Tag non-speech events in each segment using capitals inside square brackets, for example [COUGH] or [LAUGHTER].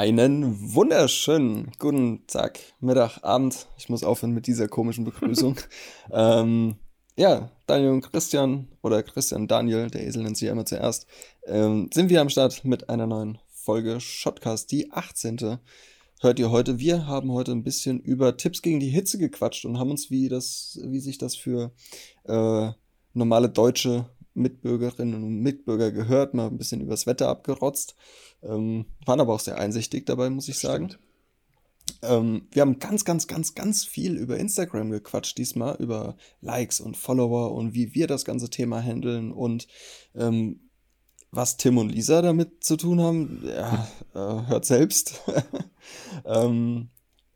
Einen wunderschönen guten Tag, Mittag, Abend. Ich muss aufhören mit dieser komischen Begrüßung. [LAUGHS] ähm, ja, Daniel und Christian oder Christian Daniel, der Esel nennt sich ja immer zuerst, ähm, sind wir am Start mit einer neuen Folge Shotcast, die 18. Hört ihr heute? Wir haben heute ein bisschen über Tipps gegen die Hitze gequatscht und haben uns, wie das, wie sich das für äh, normale deutsche Mitbürgerinnen und Mitbürger gehört, mal ein bisschen übers Wetter abgerotzt. Ähm, waren aber auch sehr einsichtig dabei, muss ich sagen. Ähm, wir haben ganz, ganz, ganz, ganz viel über Instagram gequatscht diesmal, über Likes und Follower und wie wir das ganze Thema handeln und ähm, was Tim und Lisa damit zu tun haben, ja, äh, hört selbst. [LAUGHS] ähm,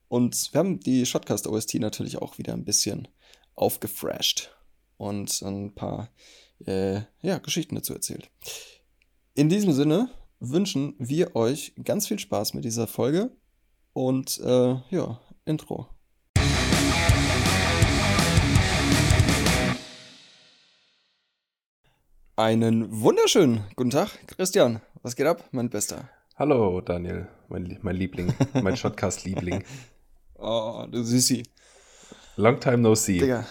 und wir haben die Shotcast OST natürlich auch wieder ein bisschen aufgefresht und ein paar äh, ja, Geschichten dazu erzählt. In diesem Sinne wünschen wir euch ganz viel Spaß mit dieser Folge und äh, ja, Intro. Einen wunderschönen guten Tag, Christian. Was geht ab, mein Bester? Hallo, Daniel, mein, mein Liebling, mein [LAUGHS] Shotcast-Liebling. oh, du Süßi. Long time no see. Digga,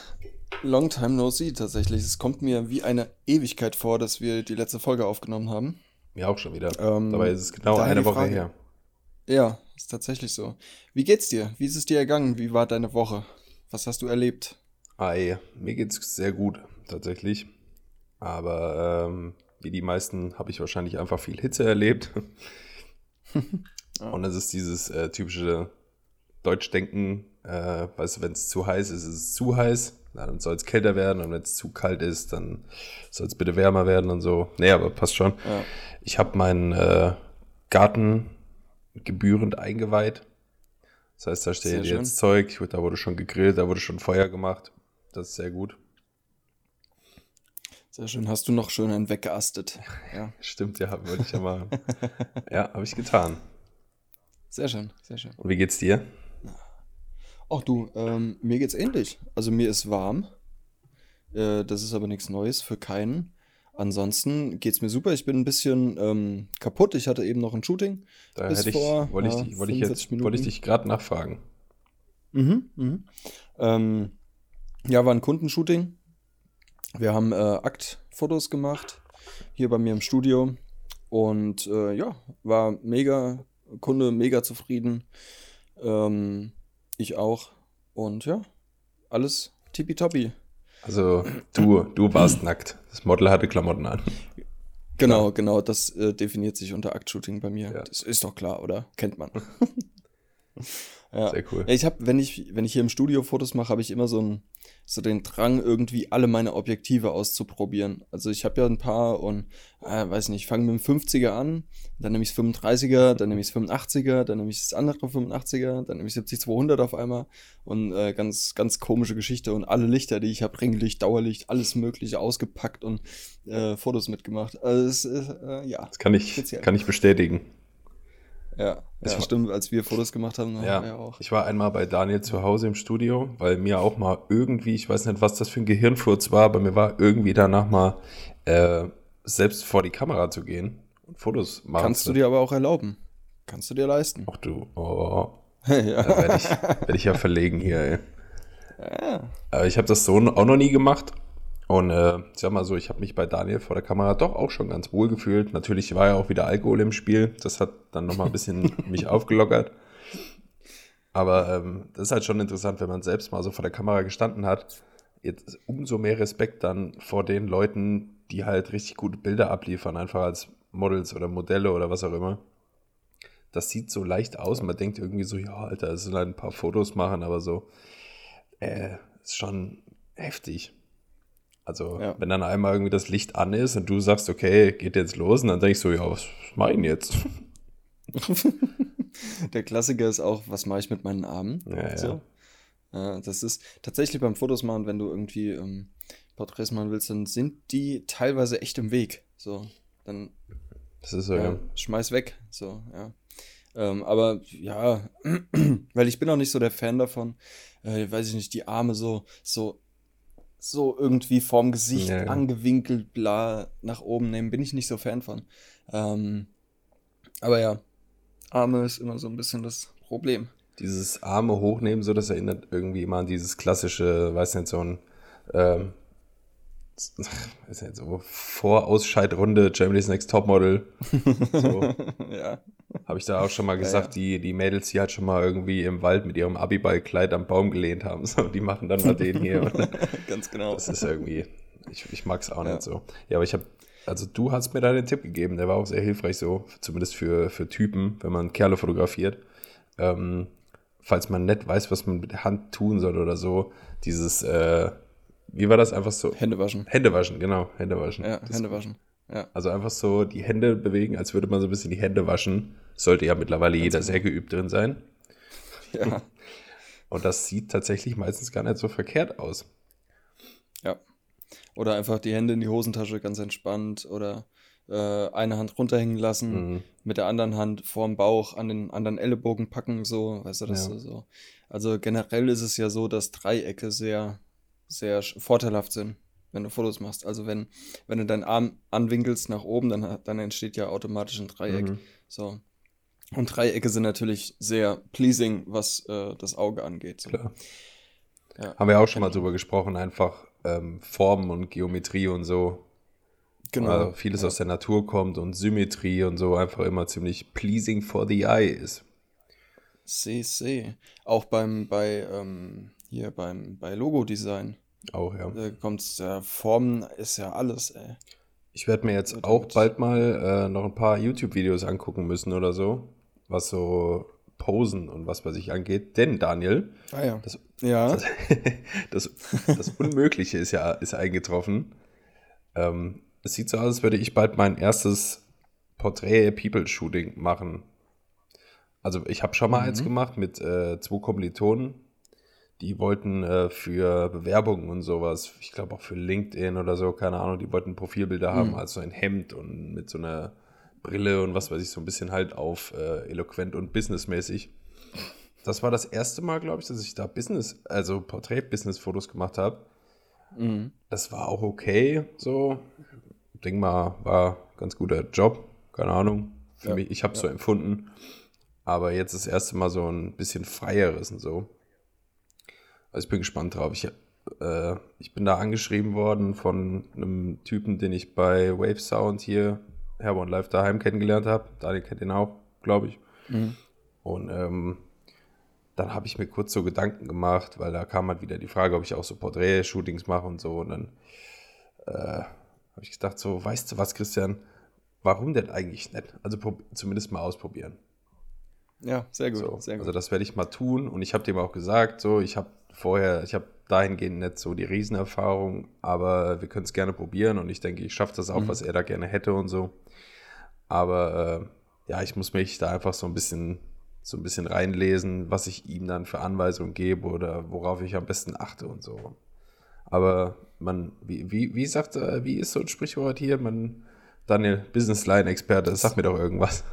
long time no see tatsächlich. Es kommt mir wie eine Ewigkeit vor, dass wir die letzte Folge aufgenommen haben. Mir auch schon wieder. Ähm, Dabei ist es genau eine Woche Frage. her. Ja, ist tatsächlich so. Wie geht's dir? Wie ist es dir ergangen? Wie war deine Woche? Was hast du erlebt? Ei, mir geht's sehr gut, tatsächlich. Aber ähm, wie die meisten habe ich wahrscheinlich einfach viel Hitze erlebt. [LAUGHS] Und es ist dieses äh, typische Deutschdenken, äh, weißt du, wenn es zu heiß ist, ist es zu heiß dann soll es kälter werden und wenn es zu kalt ist, dann soll es bitte wärmer werden und so. Nee, aber passt schon. Ja. Ich habe meinen äh, Garten gebührend eingeweiht. Das heißt, da steht sehr jetzt schön. Zeug, da wurde schon gegrillt, da wurde schon Feuer gemacht. Das ist sehr gut. Sehr schön. Hast du noch schön einen weggeastet? [LAUGHS] Ja. Stimmt, ja, wollte ich ja [LAUGHS] machen. ja, habe ich getan. Sehr schön, sehr schön. Und wie geht's dir? Ach du, ähm, mir geht's ähnlich. Also mir ist warm. Äh, das ist aber nichts Neues für keinen. Ansonsten geht's mir super. Ich bin ein bisschen ähm, kaputt. Ich hatte eben noch ein Shooting. Da bis ich, vor, wollte ich, ja, wollte ich, jetzt, wollte ich dich gerade nachfragen. Mhm, mhm. Ähm, ja, war ein Kundenshooting. Wir haben äh, Aktfotos gemacht hier bei mir im Studio und äh, ja, war mega Kunde mega zufrieden. Ähm, ich auch. Und ja, alles tippitoppi. Also du, du warst nackt. Das Model hatte Klamotten an. Genau, genau, das äh, definiert sich unter Aktshooting bei mir. Ja. Das ist doch klar, oder? Kennt man. [LAUGHS] ja. Sehr cool. Ja, ich habe, wenn ich, wenn ich hier im Studio Fotos mache, habe ich immer so ein, so den Drang, irgendwie alle meine Objektive auszuprobieren. Also ich habe ja ein paar und, äh, weiß nicht, ich fange mit dem 50er an, dann nehme ich das 35er, dann nehme ich das 85er, dann nehme ich das andere 85er, dann nehme ich 70-200 auf einmal und äh, ganz, ganz komische Geschichte und alle Lichter, die ich habe, Ringlicht, Dauerlicht, alles mögliche ausgepackt und äh, Fotos mitgemacht. Also es ist, äh, ja. Das kann ich, kann ich bestätigen. Ja, das ja. stimmt, als wir Fotos gemacht haben. Ja, ja auch. ich war einmal bei Daniel zu Hause im Studio, weil mir auch mal irgendwie, ich weiß nicht, was das für ein Gehirnfurz war, aber mir war irgendwie danach mal äh, selbst vor die Kamera zu gehen und Fotos machen. Kannst du dir aber auch erlauben. Kannst du dir leisten. Ach du, oh. [LAUGHS] ja. Da werde ich, werd ich ja verlegen hier, ey. Ja. Aber ich habe das so auch noch nie gemacht und äh, ich sag mal so, ich habe mich bei Daniel vor der Kamera doch auch schon ganz wohl gefühlt. Natürlich war ja auch wieder Alkohol im Spiel. Das hat dann nochmal ein bisschen [LAUGHS] mich aufgelockert. Aber ähm, das ist halt schon interessant, wenn man selbst mal so vor der Kamera gestanden hat. Jetzt umso mehr Respekt dann vor den Leuten, die halt richtig gute Bilder abliefern, einfach als Models oder Modelle oder was auch immer. Das sieht so leicht aus. Man denkt irgendwie so, ja, Alter, es sind halt ein paar Fotos machen, aber so, äh, ist schon heftig. Also, ja. wenn dann einmal irgendwie das Licht an ist und du sagst, okay, geht jetzt los, und dann denke ich so, ja, was mache ich denn jetzt? [LAUGHS] Der Klassiker ist auch, was mache ich mit meinen Armen? Ja, so. ja. das ist tatsächlich beim Fotos machen, wenn du irgendwie ähm, Porträts machen willst, dann sind die teilweise echt im Weg. So, dann das ist so, ja, ja. schmeiß weg. So, ja. Ähm, aber ja, [CLEARS THROAT] weil ich bin auch nicht so der Fan davon, äh, weiß ich nicht, die Arme so, so so irgendwie vorm Gesicht ja, ja. angewinkelt, bla, nach oben nehmen. Bin ich nicht so Fan von. Ähm, aber ja, Arme ist immer so ein bisschen das Problem. Dieses Arme hochnehmen, so das erinnert irgendwie immer an dieses klassische, weiß nicht, so ein ähm, ist nicht, so Vorausscheidrunde Germany's Next Topmodel. So. [LAUGHS] ja. Habe ich da auch schon mal gesagt, ja, ja. Die, die Mädels, die halt schon mal irgendwie im Wald mit ihrem Abiballkleid am Baum gelehnt haben. [LAUGHS] So, die machen dann mal den hier. [LAUGHS] Ganz genau. Das ist irgendwie, ich, ich mag es auch nicht so. Ja, aber ich habe also du hast mir da den Tipp gegeben, der war auch sehr hilfreich so, zumindest für, für Typen, wenn man Kerle fotografiert. Ähm, falls man nicht weiß, was man mit der Hand tun soll oder so, dieses, äh, wie war das einfach so? Hände waschen. Hände waschen, genau, Hände waschen. Ja, das Hände waschen. Ja. Also einfach so die Hände bewegen, als würde man so ein bisschen die Hände waschen. Sollte ja mittlerweile Ganz jeder genau. sehr geübt drin sein. [LAUGHS] Ja. Und das sieht tatsächlich meistens gar nicht so verkehrt aus. Ja. Oder einfach die Hände in die Hosentasche ganz entspannt oder äh, eine Hand runterhängen lassen, mhm. mit der anderen Hand vorm Bauch an den anderen Ellenbogen packen, so, weißt du, das ja. so. Also generell ist es ja so, dass Dreiecke sehr, sehr vorteilhaft sind, wenn du Fotos machst. Also wenn, wenn du deinen Arm anwinkelst nach oben, dann, dann entsteht ja automatisch ein Dreieck. Mhm. So. Und Dreiecke sind natürlich sehr pleasing, was äh, das Auge angeht. So. Klar. Ja. Haben wir auch schon mal drüber gesprochen, einfach ähm, Formen und Geometrie und so. Genau. Also vieles ja. aus der Natur kommt und Symmetrie und so einfach immer ziemlich pleasing for the eye ist. Seh, seh. Auch beim, bei, ähm, hier beim, bei Logo-Design. Auch, ja. Da kommt ja, Formen ist ja alles, ey. Ich werde mir jetzt auch bald mal äh, noch ein paar YouTube-Videos angucken müssen oder so, was so Posen und was bei sich angeht. Denn, Daniel, ah, ja. das, ja. [LAUGHS] Das, das, das, Unmögliche ist ja ist eingetroffen. Ähm, es sieht so aus, als würde ich bald mein erstes Porträt-People-Shooting machen. Also ich habe schon mal mhm. eins gemacht mit äh, zwei Kommilitonen. Die wollten äh, für Bewerbungen und sowas, ich glaube auch für LinkedIn oder so, keine Ahnung, die wollten Profilbilder mhm. haben, also ein Hemd und mit so einer Brille und was weiß ich, so ein bisschen halt auf äh, eloquent und businessmäßig. Das war das erste Mal, glaube ich, dass ich da Business, also Porträt-Business-Fotos gemacht habe. Mhm. Das war auch okay, so. Denk mal, war ganz guter Job, keine Ahnung. Für ja, mich, ich habe es ja. so empfunden. Aber jetzt das erste Mal so ein bisschen freieres und so. Also ich bin gespannt drauf. Ich, äh, ich bin da angeschrieben worden von einem Typen, den ich bei Wave Sound hier Herborn Live daheim kennengelernt habe. Daniel kennt ihn auch, glaube ich. Mhm. Und ähm, dann habe ich mir kurz so Gedanken gemacht, weil da kam halt wieder die Frage, ob ich auch so Porträt-Shootings mache und so. Und dann äh, habe ich gedacht, so, weißt du was, Christian, warum denn eigentlich nicht? Also zumindest mal ausprobieren. Ja, sehr gut, so, sehr gut. Also das werde ich mal tun. Und ich habe dem auch gesagt, so, ich habe vorher, ich habe dahingehend nicht so die Riesenerfahrung, aber wir können es gerne probieren und ich denke, ich schaffe das auch, mhm. was er da gerne hätte und so. Aber äh, ja, ich muss mich da einfach so ein bisschen so ein bisschen reinlesen, was ich ihm dann für Anweisungen gebe oder worauf ich am besten achte und so. Aber man, wie, wie, wie sagt, wie ist so ein Sprichwort hier? Man, Daniel, Business Line Experte, sag mir doch irgendwas.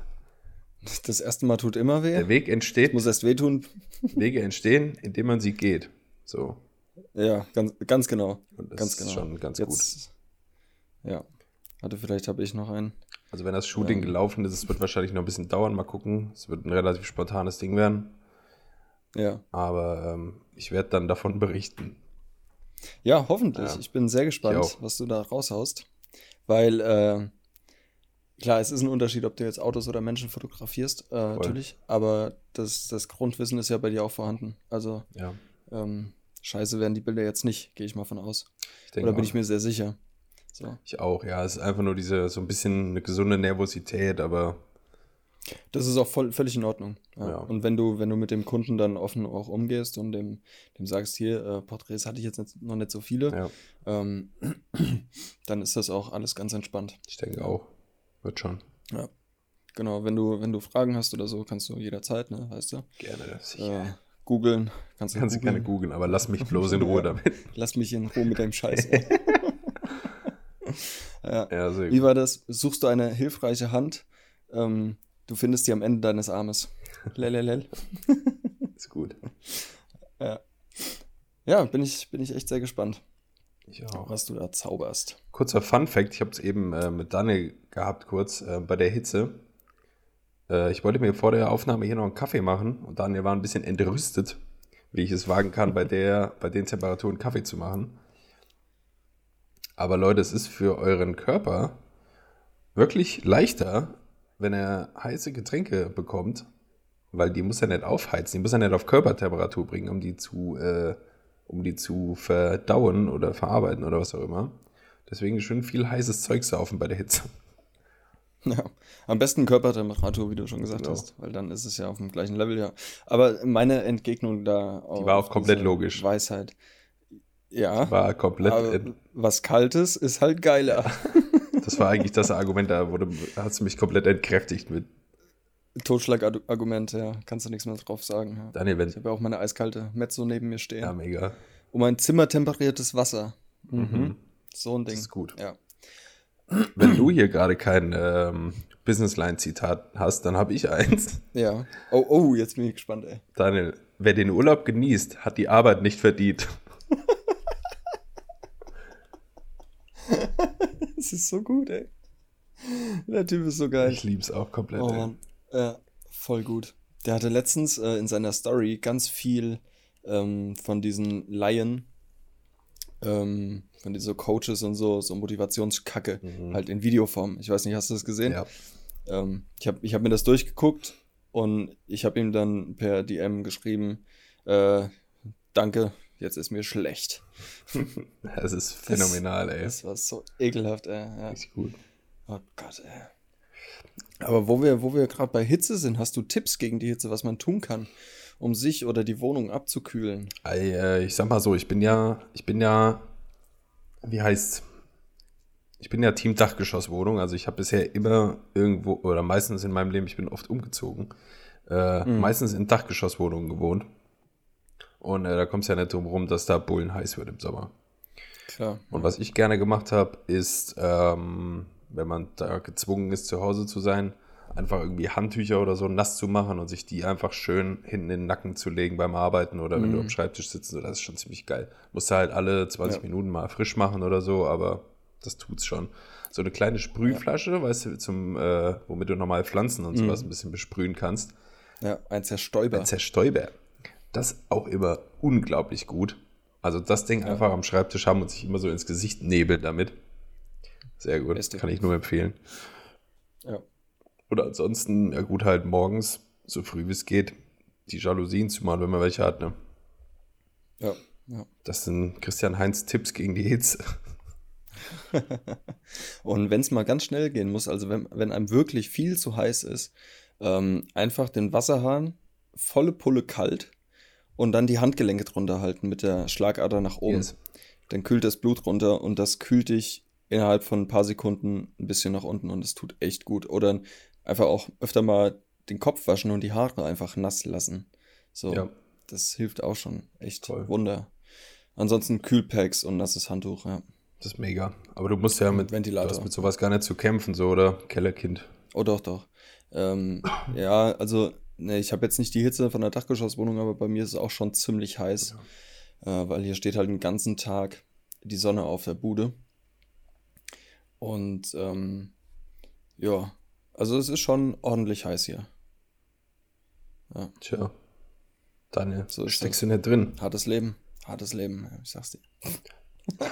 [LAUGHS] Das erste Mal tut immer weh. Der Weg entsteht. Das muss erst wehtun. [LAUGHS] Wege entstehen, indem man sie geht. So. Ja, ganz, ganz genau. Und das ganz ist genau. schon ganz Jetzt, gut. Ja. Warte, vielleicht habe ich noch einen. Also wenn das Shooting ähm, gelaufen ist, es wird wahrscheinlich noch ein bisschen dauern. Mal gucken. Es wird ein relativ spontanes Ding werden. Ja. Aber ähm, ich werde dann davon berichten. Ja, hoffentlich. Ja. Ich bin sehr gespannt, was du da raushaust. Weil, äh, klar, es ist ein Unterschied, ob du jetzt Autos oder Menschen fotografierst, äh, natürlich. Aber das, das Grundwissen ist ja bei dir auch vorhanden. Also, ja. ähm, scheiße werden die Bilder jetzt nicht, gehe ich mal von aus. Oder bin auch. ich mir sehr sicher. So. Ich auch, ja. Es ist einfach nur diese, so ein bisschen eine gesunde Nervosität, aber. Das ist auch voll, völlig in Ordnung. Ja. Ja. Und wenn du, wenn du mit dem Kunden dann offen auch umgehst und dem, dem sagst, hier, äh, Porträts hatte ich jetzt nicht, noch nicht so viele, ja. ähm, [CLEARS THROAT] dann ist das auch alles ganz entspannt. Ich denke auch. Wird schon. Ja. Genau, wenn du, wenn du Fragen hast oder so, kannst du jederzeit, ne, weißt du? Gerne, sicher. Äh, googeln. Kannst du kannst googlen. gerne googeln, aber lass mich bloß in Ruhe damit. [LAUGHS] lass mich in Ruhe mit deinem Scheiß. [LAUGHS] [LAUGHS] ja. ja Wie war das? Suchst du eine hilfreiche Hand? Ähm, du findest sie am Ende deines Armes. Lelelel. Ist gut. Ja. Ja, bin ich, bin ich echt sehr gespannt. Ich auch. Was du da zauberst. Kurzer Fun-Fact: Ich habe es eben äh, mit Daniel gehabt, kurz äh, bei der Hitze. Äh, ich wollte mir vor der Aufnahme hier noch einen Kaffee machen und Daniel war ein bisschen entrüstet, wie ich es wagen kann, bei, der, bei den Temperaturen Kaffee zu machen. Aber Leute, es ist für euren Körper wirklich leichter, wenn er heiße Getränke bekommt, weil die muss er nicht aufheizen, die muss er nicht auf Körpertemperatur bringen, um die zu, äh, um die zu verdauen oder verarbeiten oder was auch immer. Deswegen schön viel heißes Zeug saufen bei der Hitze. Ja, am besten Körpertemperatur, wie du schon gesagt genau. hast, weil dann ist es ja auf dem gleichen Level, ja. Aber meine Entgegnung da. Die war auch komplett logisch. Weisheit. Ja. Die war komplett. was Kaltes ist halt geiler. Das war eigentlich das Argument, da wurde, hast du mich komplett entkräftigt mit. Totschlagargument, ja. Kannst du nichts mehr drauf sagen. Ja. Daniel, wenn. Ich habe ja auch meine eiskalte Mezzo neben mir stehen. Ja, mega. Um ein zimmertemperiertes Wasser. Mhm. mhm. So ein Ding. Das ist gut. Ja. Wenn du hier gerade kein ähm, Businessline-Zitat hast, dann habe ich eins. Ja. Oh, oh, jetzt bin ich gespannt, ey. Daniel, wer den Urlaub genießt, hat die Arbeit nicht verdient. [LAUGHS] das ist so gut, ey. Der Typ ist so geil. Ich lieb's auch komplett, oh, ey. Ja, voll gut. Der hatte letztens äh, in seiner Story ganz viel ähm, von diesen Laien, ähm, von diesen Coaches und so, so Motivationskacke, mhm. halt in Videoform. Ich weiß nicht, hast du das gesehen? Ja. Ähm, ich habe ich hab mir das durchgeguckt und ich habe ihm dann per DM geschrieben, äh, danke, jetzt ist mir schlecht. [LAUGHS] das ist phänomenal, das, ey. Das war so ekelhaft, ey. Ja. Richtig gut. Oh Gott, ey. Aber wo wir, wo wir gerade bei Hitze sind, hast du Tipps gegen die Hitze, was man tun kann, um sich oder die Wohnung abzukühlen? Äh, ich sag mal so, ich bin ja, ich bin ja, wie heißt's? Ich bin ja Team Dachgeschosswohnung, also ich habe bisher immer irgendwo, oder meistens in meinem Leben, ich bin oft umgezogen, äh, mhm. meistens in Dachgeschosswohnungen gewohnt. Und äh, da kommt es ja nicht drum rum, dass da Bullen heiß wird im Sommer. Klar. Und was ich gerne gemacht habe, ist, ähm, wenn man da gezwungen ist, zu Hause zu sein, einfach irgendwie Handtücher oder so nass zu machen und sich die einfach schön hinten in den Nacken zu legen beim Arbeiten oder wenn du mhm. am Schreibtisch sitzt, das ist schon ziemlich geil. Musst du halt alle 20 ja. Minuten mal frisch machen oder so, aber das tut's schon. So eine kleine Sprühflasche, ja. weißt du, zum, äh, womit du normal Pflanzen und sowas mhm. ein bisschen besprühen kannst. Ja, ein Zerstäuber. Ein Zerstäuber. Das auch immer unglaublich gut. Also das Ding ja. einfach am Schreibtisch haben und sich immer so ins Gesicht nebeln damit. Sehr gut, Beste. kann ich nur empfehlen. Ja. Oder ansonsten, ja gut, halt morgens, so früh wie es geht, die Jalousien zu machen, wenn man welche hat, ne? Ja, ja. Das sind Christian Heinz Tipps gegen die Hitze. [LAUGHS] und wenn es mal ganz schnell gehen muss, also wenn, wenn einem wirklich viel zu heiß ist, ähm, einfach den Wasserhahn volle Pulle kalt und dann die Handgelenke drunter halten mit der Schlagader nach oben. Yes. Dann kühlt das Blut runter und das kühlt dich innerhalb von ein paar Sekunden ein bisschen nach unten und es tut echt gut. Oder einfach auch öfter mal den Kopf waschen und die Haare einfach nass lassen. So, ja. das hilft auch schon. Echt Toll. Wunder. Ansonsten Kühlpacks und nasses Handtuch, ja. Das ist mega. Aber du musst ja mit, Ventilator. Du mit sowas gar nicht zu kämpfen, so, oder? Kellerkind. Oh, doch, doch. Ähm, [COUGHS] ja, also, ne, ich habe jetzt nicht die Hitze von der Dachgeschosswohnung, aber bei mir ist es auch schon ziemlich heiß. Ja. Äh, weil hier steht halt den ganzen Tag die Sonne auf der Bude. Und ähm, ja, also es ist schon ordentlich heiß hier. Ja. Tja. Daniel, so steckst das. du nicht drin. Hartes Leben. Hartes Leben, ich sag's dir. das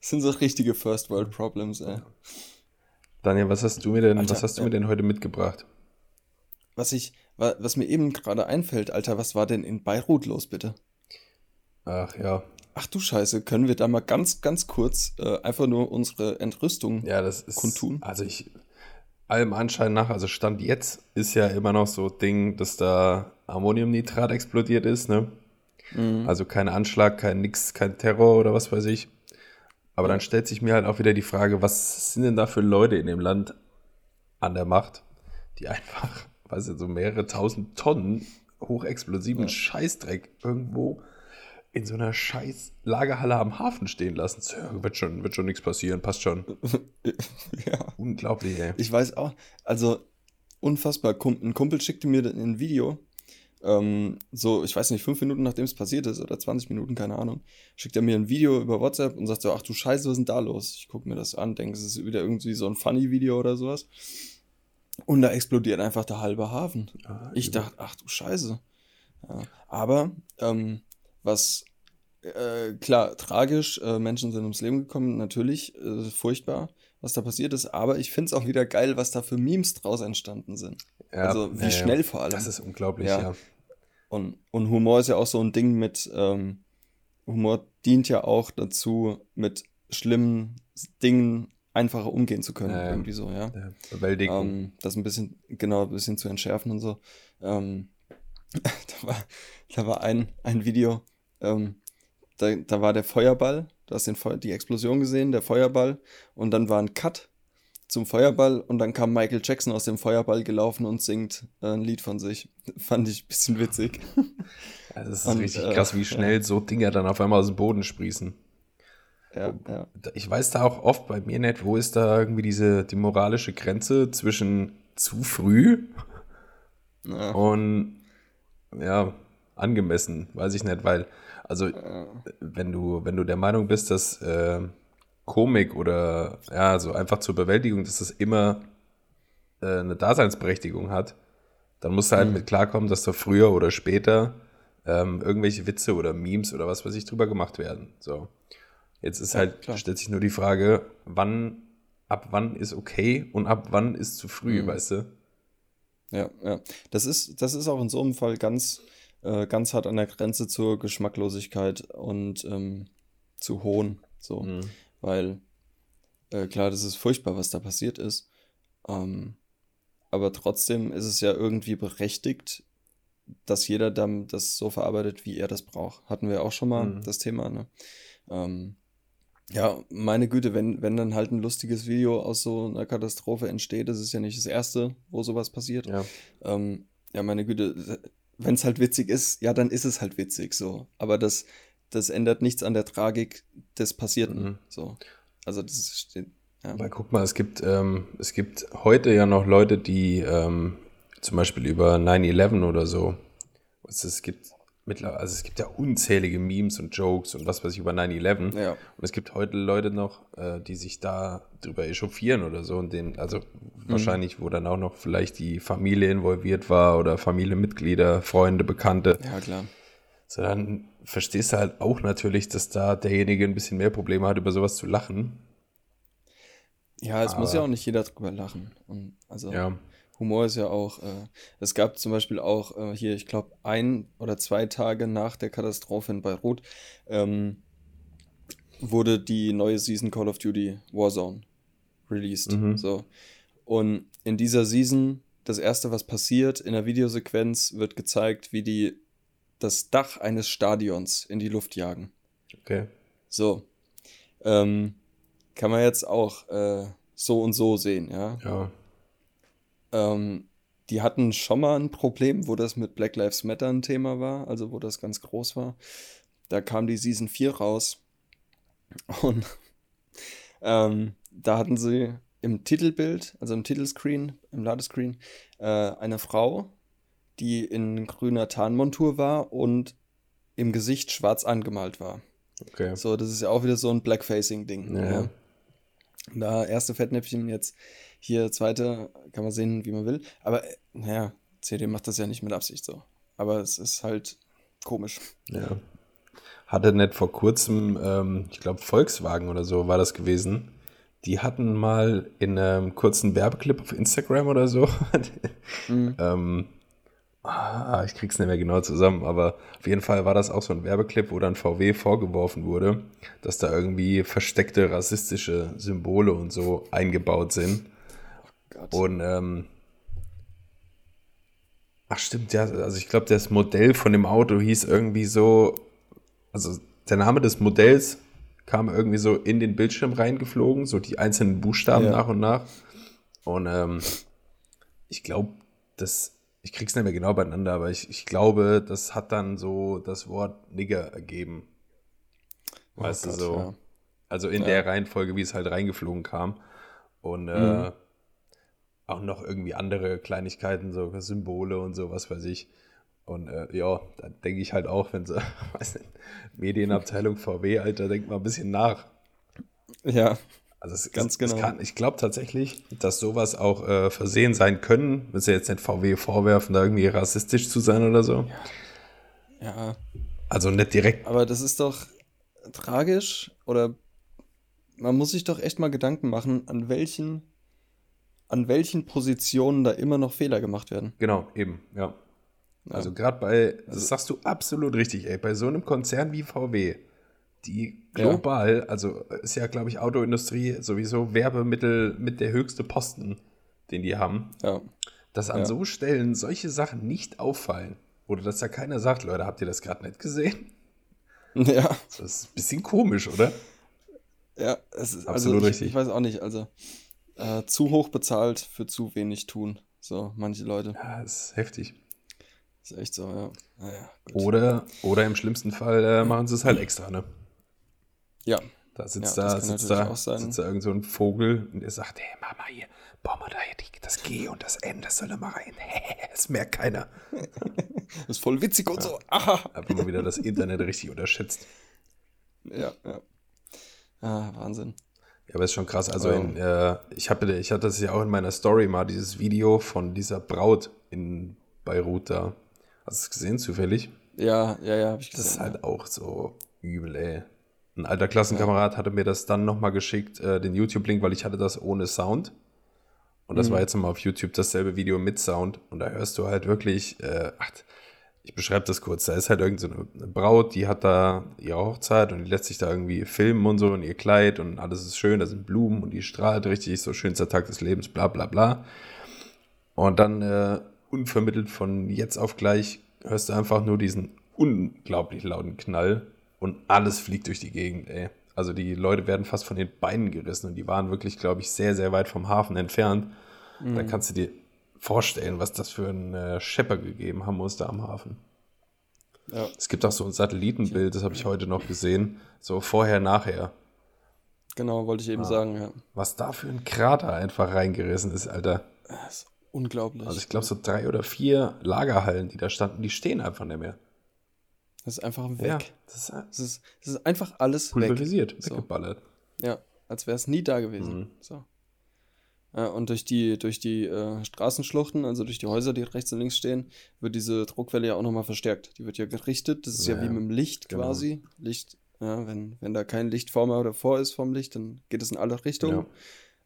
[LAUGHS] sind so richtige First World Problems, ey. Daniel, was hast du mir denn, Alter, was hast du mir denn heute mitgebracht? Was ich, was mir eben gerade einfällt, Alter, was war denn in Beirut los, bitte? Ach ja, Ach du Scheiße, können wir da mal ganz, ganz kurz äh, einfach nur unsere Entrüstung ja, das ist, kundtun? Also ich, allem Anschein nach, also Stand jetzt ist ja immer noch so Ding, dass da Ammoniumnitrat explodiert ist, ne? Mhm. Also kein Anschlag, kein nix, kein Terror oder was weiß ich. Aber dann stellt sich mir halt auch wieder die Frage, was sind denn da für Leute in dem Land an der Macht, die einfach, [LAUGHS] weiß ich, so mehrere tausend Tonnen hochexplosiven ja. Scheißdreck irgendwo in so einer scheiß Lagerhalle am Hafen stehen lassen. Ja, wird schon, wird schon nichts passieren, passt schon. [LAUGHS] ja. Unglaublich, ey. Ich weiß auch, also unfassbar. Ein Kumpel schickte mir ein Video, ähm, so, ich weiß nicht, fünf Minuten nachdem es passiert ist oder 20 Minuten, keine Ahnung, schickt er mir ein Video über WhatsApp und sagt so, ach du Scheiße, was ist denn da los? Ich gucke mir das an, denke, es ist wieder irgendwie so ein Funny-Video oder sowas. Und da explodiert einfach der halbe Hafen. Ah, ich dachte, ach du Scheiße. Ja. Aber ähm, was äh, klar, tragisch, äh, Menschen sind ums Leben gekommen, natürlich, äh, furchtbar, was da passiert ist, aber ich finde es auch wieder geil, was da für Memes draus entstanden sind. Ja, also wie schnell vor allem. Das ist unglaublich, ja. ja. Und, und Humor ist ja auch so ein Ding mit, ähm, Humor dient ja auch dazu, mit schlimmen Dingen einfacher umgehen zu können, ja, irgendwie so, ja. ja Bewältigung. Ähm, das ein bisschen, genau, ein bisschen zu entschärfen und so. Ähm, [LAUGHS] da war, da war ein, ein Video, ähm, da, da war der Feuerball, du hast den Feu die Explosion gesehen, der Feuerball, und dann war ein Cut zum Feuerball und dann kam Michael Jackson aus dem Feuerball gelaufen und singt äh, ein Lied von sich. [LAUGHS] Fand ich ein bisschen witzig. [LAUGHS] Ja, das ist und, richtig äh, krass, wie schnell ja. so Dinger dann auf einmal aus dem Boden sprießen. Ja, ja. Ich weiß da auch oft bei mir nicht, wo ist da irgendwie diese die moralische Grenze zwischen zu früh und ja, angemessen, weiß ich nicht, weil also, wenn du, wenn du der Meinung bist, dass äh, Komik oder ja, so einfach zur Bewältigung, dass das immer äh, eine Daseinsberechtigung hat, dann musst du halt mhm. mit klarkommen, dass da früher oder später ähm, irgendwelche Witze oder Memes oder was weiß ich drüber gemacht werden. So. Jetzt ist ja, halt, klar. stellt sich nur die Frage, wann, ab wann ist okay und ab wann ist zu früh, mhm. weißt du? Ja, ja. Das ist, das ist auch in so einem Fall ganz, äh, ganz hart an der Grenze zur Geschmacklosigkeit und ähm, zu Hohn. So. Mhm. Weil, äh, klar, das ist furchtbar, was da passiert ist. Ähm, aber trotzdem ist es ja irgendwie berechtigt, dass jeder dann das so verarbeitet, wie er das braucht. Hatten wir auch schon mal mhm. das Thema, ne? Ähm, ja, meine Güte, wenn, wenn dann halt ein lustiges Video aus so einer Katastrophe entsteht, das ist ja nicht das erste, wo sowas passiert. Ja, ähm, ja meine Güte, wenn es halt witzig ist, ja, dann ist es halt witzig so. Aber das, das ändert nichts an der Tragik des Passierten. Mhm. So. Also das steht. Ja. Aber guck mal, es gibt, ähm, es gibt heute ja noch Leute, die ähm, zum Beispiel über 9-11 oder so. Es gibt mittlerweile, also es gibt ja unzählige Memes und Jokes und was weiß ich über 9-11. Ja. Und es gibt heute Leute noch, äh, die sich da drüber echauffieren oder so und den, also mhm. wahrscheinlich, wo dann auch noch vielleicht die Familie involviert war oder Familienmitglieder, Freunde, Bekannte. Ja, klar. So, dann verstehst du halt auch natürlich, dass da derjenige ein bisschen mehr Probleme hat, über sowas zu lachen. Ja, es Aber, muss ja auch nicht jeder drüber lachen. Und also. Ja. Humor ist ja auch, äh, es gab zum Beispiel auch äh, hier, ich glaube, ein oder zwei Tage nach der Katastrophe in Beirut ähm, wurde die neue Season Call of Duty Warzone released. Mhm. So. Und in dieser Season, das erste, was passiert, in der Videosequenz wird gezeigt, wie die das Dach eines Stadions in die Luft jagen. Okay. So. Ähm, kann man jetzt auch äh, so und so sehen, ja. Ja. Ähm, die hatten schon mal ein Problem, wo das mit Black Lives Matter ein Thema war, also wo das ganz groß war. Da kam die Season 4 raus und ähm, da hatten sie im Titelbild, also im Titelscreen, im Ladescreen, äh, eine Frau, die in grüner Tarnmontur war und im Gesicht schwarz angemalt war. Okay. So, das ist ja auch wieder so ein Blackfacing-Ding. Ja. ja. Da erste Fettnäpfchen jetzt hier zweite, kann man sehen, wie man will. Aber naja, CD macht das ja nicht mit Absicht so. Aber es ist halt komisch. Ja. Hatte nicht vor kurzem, ähm, ich glaube Volkswagen oder so war das gewesen. Die hatten mal in einem kurzen Werbeclip auf Instagram oder so. [LAUGHS] mhm. ähm, ah, ich krieg's nicht mehr genau zusammen, aber auf jeden Fall war das auch so ein Werbeclip, wo dann VW vorgeworfen wurde, dass da irgendwie versteckte rassistische Symbole und so eingebaut sind. Gott. Und ähm, ach stimmt, ja, also ich glaube, das Modell von dem Auto hieß irgendwie so, also der Name des Modells kam irgendwie so in den Bildschirm reingeflogen, so die einzelnen Buchstaben ja. nach und nach. Und ähm, ich glaube, das, ich krieg's nicht mehr genau beieinander, aber ich, ich glaube, das hat dann so das Wort Nigger ergeben. Oh weißt oh du, so. Ja. Also in ja. der Reihenfolge, wie es halt reingeflogen kam. Und äh, mhm auch noch irgendwie andere Kleinigkeiten, so Symbole und so, was weiß ich. Und äh, ja, da denke ich halt auch, wenn so, weiß nicht, Medienabteilung VW, Alter, denkt mal ein bisschen nach. Ja. Also es, ganz es, genau. Es kann, ich glaube tatsächlich, dass sowas auch äh, versehen sein können. Willst du jetzt nicht VW vorwerfen, da irgendwie rassistisch zu sein oder so? Ja. ja. Also nicht direkt. Aber das ist doch tragisch oder man muss sich doch echt mal Gedanken machen, an welchen, an welchen Positionen da immer noch Fehler gemacht werden. Genau, eben, ja. ja. Also gerade bei, das also, sagst du absolut richtig, ey, bei so einem Konzern wie VW, die global, ja. also ist ja, glaube ich, Autoindustrie sowieso Werbemittel mit der höchste Posten, den die haben. Ja. Dass an so Stellen solche Sachen nicht auffallen. Oder dass da keiner sagt, Leute, habt ihr das gerade nicht gesehen? [LAUGHS] Ja. Das ist ein bisschen komisch, oder? Ja, es ist also Absolut also, richtig. Ich, ich weiß auch nicht, also äh, zu hoch bezahlt für zu wenig tun. So, manche Leute. Ja, das ist heftig. Das ist echt so, ja. Naja, oder, oder im schlimmsten Fall äh, machen sie es halt extra, ne? Ja. Da sitzt ja, da, sitzt da, sitzt da irgend so ein Vogel und der sagt, hey Mama, hier, bauen wir da das G und das N, das soll da mal rein. [LAUGHS] das merkt keiner. [LAUGHS] das ist voll witzig und ja. so. Aha. Hab immer wieder das Internet richtig unterschätzt. Ja, ja. Ah, Wahnsinn. Ja, aber ist schon krass. Also, in, äh, ich, hab, ich hatte das ja auch in meiner Story mal, dieses Video von dieser Braut in Beirut da. Hast du es gesehen, zufällig? Ja, ja, ja, hab ich gesehen. Das ist halt ja. auch so übel, ey. Ein alter Klassenkamerad ja. hatte mir das dann nochmal geschickt, äh, den YouTube-Link, weil ich hatte das ohne Sound. Und das mhm. war jetzt nochmal auf YouTube dasselbe Video mit Sound. Und da hörst du halt wirklich, äh, ach, ich beschreibe das kurz, da ist halt irgendeine so Braut, die hat da ihre Hochzeit und die lässt sich da irgendwie filmen und so und ihr Kleid und alles ist schön, da sind Blumen und die strahlt richtig, so schönster Tag des Lebens, bla bla bla. Und dann äh, unvermittelt von jetzt auf gleich hörst du einfach nur diesen unglaublich lauten Knall und alles fliegt durch die Gegend, ey. Also die Leute werden fast von den Beinen gerissen und die waren wirklich, glaube ich, sehr, sehr weit vom Hafen entfernt. Mhm. Da kannst du dir vorstellen, was das für ein äh, Schepper gegeben haben muss da am Hafen. Ja. Es gibt auch so ein Satellitenbild, das habe ich heute noch gesehen, so vorher, nachher. Genau, wollte ich eben ah. sagen, ja. Was da für ein Krater einfach reingerissen ist, Alter. Das ist unglaublich. Also ich glaube, so drei oder vier Lagerhallen, die da standen, die stehen einfach nicht mehr. Das ist einfach weg. Ja, das, ist, das, ist, das ist einfach alles pulverisiert, weg. weggeballert. So. Ja, als wäre es nie da gewesen. Mhm. So. Äh, und durch die, durch die äh, Straßenschluchten, also durch die Häuser, die rechts und links stehen, wird diese Druckwelle ja auch nochmal verstärkt. Die wird ja gerichtet. Das ist ja, ja wie mit dem Licht genau. quasi. Licht, ja, wenn, wenn da kein Lichtformer davor ist vom Licht, dann geht es in alle Richtungen. Ja.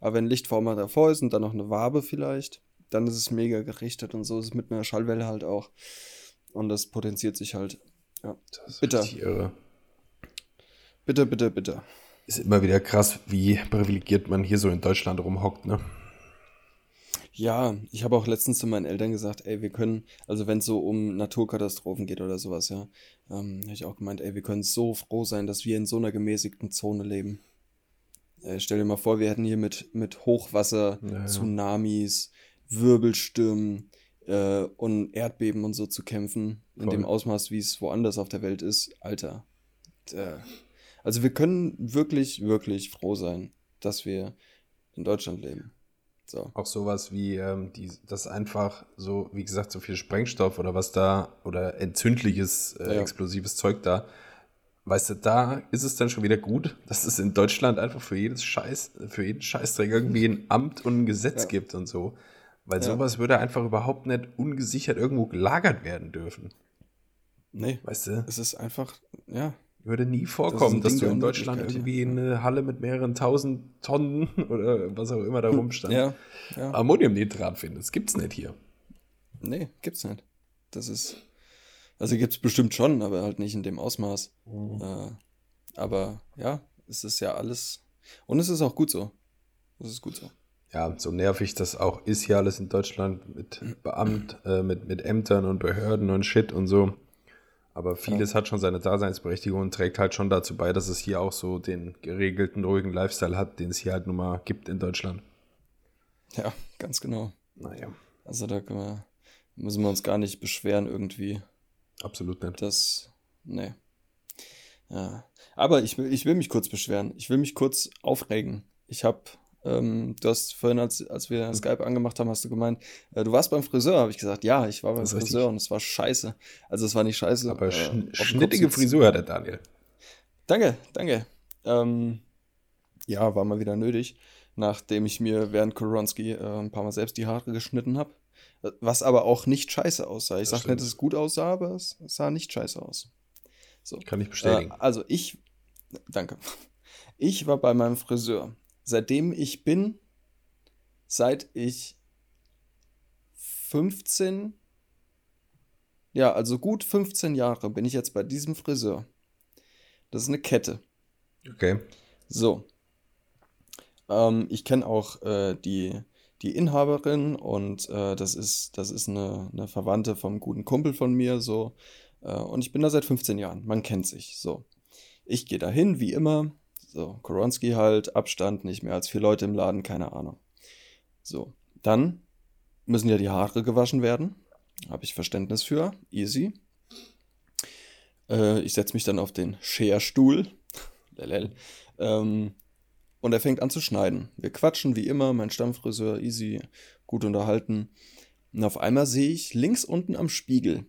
Aber wenn Lichtformer davor ist und dann noch eine Wabe vielleicht, dann ist es mega gerichtet und so ist es mit einer Schallwelle halt auch. Und das potenziert sich halt. Ja. bitte. Bitte, bitte, bitte. Ist immer wieder krass, wie privilegiert man hier so in Deutschland rumhockt, ne? Ja, ich habe auch letztens zu meinen Eltern gesagt, ey, wir können, also wenn es so um Naturkatastrophen geht oder sowas, ja, ähm, habe ich auch gemeint, ey, wir können so froh sein, dass wir in so einer gemäßigten Zone leben. Äh, stell dir mal vor, wir hätten hier mit, mit Hochwasser, ja, ja. Tsunamis, Wirbelstürmen äh, und Erdbeben und so zu kämpfen, Voll. in dem Ausmaß, wie es woanders auf der Welt ist. Alter. Äh, also wir können wirklich, wirklich froh sein, dass wir in Deutschland leben. So. Auch sowas wie, ähm, die, das einfach so, wie gesagt, so viel Sprengstoff oder was da, oder entzündliches, äh, ja. explosives Zeug da. Weißt du, da ist es dann schon wieder gut, [LAUGHS] dass es in Deutschland einfach für jedes Scheiß, für jeden Scheißträger irgendwie ein Amt und ein Gesetz ja. gibt und so. Weil ja. sowas würde einfach überhaupt nicht ungesichert irgendwo gelagert werden dürfen. Nee. Weißt du? Es ist einfach, ja, würde nie vorkommen, das dass du in Deutschland irgendwie eine Halle mit mehreren tausend Tonnen [LAUGHS] oder was auch immer da rumstand ja, ja. Ammoniumnitrat findest. Gibt's nicht hier. Nee, gibt's nicht. Das ist. Also gibt's bestimmt schon, aber halt nicht in dem Ausmaß. Mhm. Äh, aber ja, es ist ja alles. Und es ist auch gut so. Es ist gut so. Ja, so nervig das auch ist hier alles in Deutschland mit Beamt, äh, mit, mit Ämtern und Behörden und Shit und so. Aber vieles ja. hat schon seine Daseinsberechtigung und trägt halt schon dazu bei, dass es hier auch so den geregelten, ruhigen Lifestyle hat, den es hier halt nun mal gibt in Deutschland. Ja, ganz genau. Naja. Also da wir, müssen wir uns gar nicht beschweren irgendwie. Absolut nicht. Das, nee. Ja. Aber ich will, ich will mich kurz beschweren. Ich will mich kurz aufregen. Ich habe ähm, du hast vorhin, als, als wir. Skype angemacht haben, hast du gemeint, äh, du warst beim Friseur, habe ich gesagt, ja, ich war beim Friseur richtig. und es war scheiße. Also es war nicht scheiße. Aber äh, sch schnittige Frisur hat der Daniel. Danke, danke. Ähm, Ja, war mal wieder nötig, nachdem ich mir während Koronski äh, ein paar Mal selbst die Haare geschnitten habe. Was aber auch nicht scheiße aussah. Ich sage nicht, dass es gut aussah, aber es sah nicht scheiße aus. So. Kann ich bestätigen. Äh, also ich, danke. Ich war bei meinem Friseur. Seitdem ich bin, seit ich 15, ja, also gut 15 Jahre bin ich jetzt bei diesem Friseur. Das ist eine Kette. Okay. So. Ähm, ich kenne auch äh, die, die Inhaberin und äh, das ist, das ist eine, eine Verwandte vom guten Kumpel von mir. So. Äh, und ich bin da seit 15 Jahren. Man kennt sich. So. Ich gehe dahin, wie immer. So, Koronski halt, Abstand, nicht mehr als vier Leute im Laden, keine Ahnung. So, dann müssen ja die Haare gewaschen werden. Habe ich Verständnis für. Easy. Äh, ich setze mich dann auf den Scherstuhl. [LAUGHS] ähm, und er fängt an zu schneiden. Wir quatschen wie immer, mein Stammfriseur, easy, gut unterhalten. Und auf einmal sehe ich links unten am Spiegel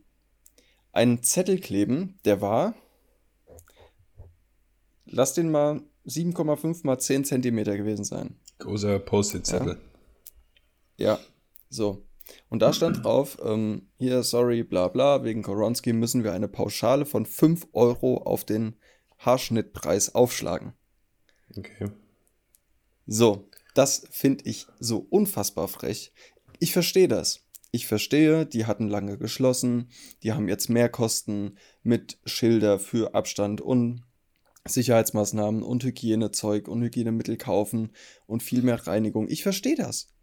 einen Zettel kleben, der war, lass den mal 7,5 mal 10 Zentimeter gewesen sein. Großer Post-it-Zettel. Ja. ja, so. Und da stand drauf, ähm, hier, sorry, bla bla, wegen Koronski müssen wir eine Pauschale von 5 Euro auf den Haarschnittpreis aufschlagen. Okay. So, das finde ich so unfassbar frech. Ich verstehe das. Ich verstehe, die hatten lange geschlossen, die haben jetzt mehr Kosten mit Schilder für Abstand und Sicherheitsmaßnahmen und Hygienezeug und Hygienemittel kaufen und viel mehr Reinigung. Ich verstehe das.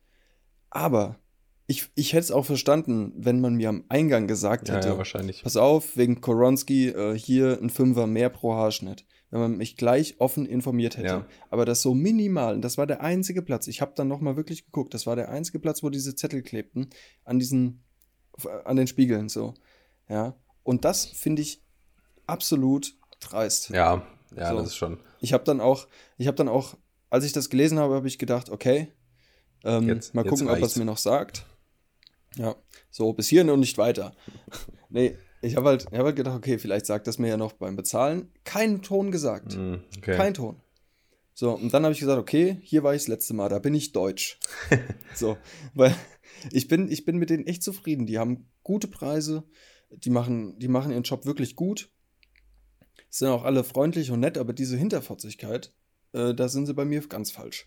Aber ich, ich hätte es auch verstanden, wenn man mir am Eingang gesagt hätte, ja, ja, wahrscheinlich. pass auf, wegen Koronski, äh, hier ein Fünfer mehr pro Haarschnitt. Wenn man mich gleich offen informiert hätte. Ja. Aber das so minimal, und das war der einzige Platz. Ich habe dann nochmal wirklich geguckt, das war der einzige Platz, wo diese Zettel klebten, an diesen, an den Spiegeln so. Ja. Und das finde ich absolut dreist. Ja, ja, so. das ist schon. Ich habe dann auch, ich habe dann auch, als ich das gelesen habe, habe ich gedacht, okay, ähm, jetzt, mal gucken, ob er es mir noch sagt. Ja, so bis hierhin und nicht weiter. [LAUGHS] nee, ich habe halt, hab halt gedacht, okay, vielleicht sagt das mir ja noch beim Bezahlen. Keinen Ton gesagt. Mm, okay. Kein Ton. So, und dann habe ich gesagt, okay, hier war ich das letzte Mal, da bin ich deutsch. [LAUGHS] so, weil ich bin, ich bin mit denen echt zufrieden. Die haben gute Preise, die machen, die machen ihren Job wirklich gut sind auch alle freundlich und nett, aber diese Hinterfotzigkeit, äh, da sind sie bei mir ganz falsch.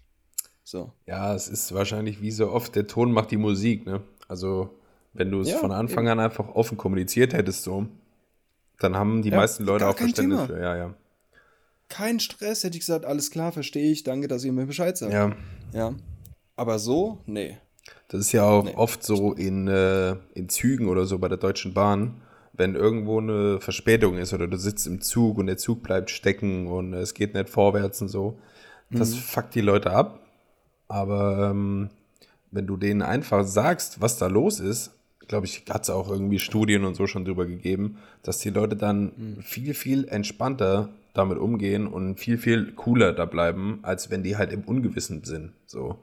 So. Ja, es ist wahrscheinlich wie so oft, der Ton macht die Musik, ne? Also, wenn du es ja, von Anfang eben. an einfach offen kommuniziert hättest, so, dann haben die ja, meisten Leute auch Verständnis für, ja, ja. Kein Stress, hätte ich gesagt, alles klar, verstehe ich, danke, dass ihr mir Bescheid sagt. Ja. Ja. Aber so, nee. Das ist ja auch nee. oft so in, äh, in Zügen oder so bei der Deutschen Bahn wenn irgendwo eine Verspätung ist oder du sitzt im Zug und der Zug bleibt stecken und es geht nicht vorwärts und so, das mhm. fuckt die Leute ab. Aber ähm, wenn du denen einfach sagst, was da los ist, glaube ich, hat es auch irgendwie Studien und so schon drüber gegeben, dass die Leute dann mhm. viel, viel entspannter damit umgehen und viel, viel cooler da bleiben, als wenn die halt im Ungewissen sind. So.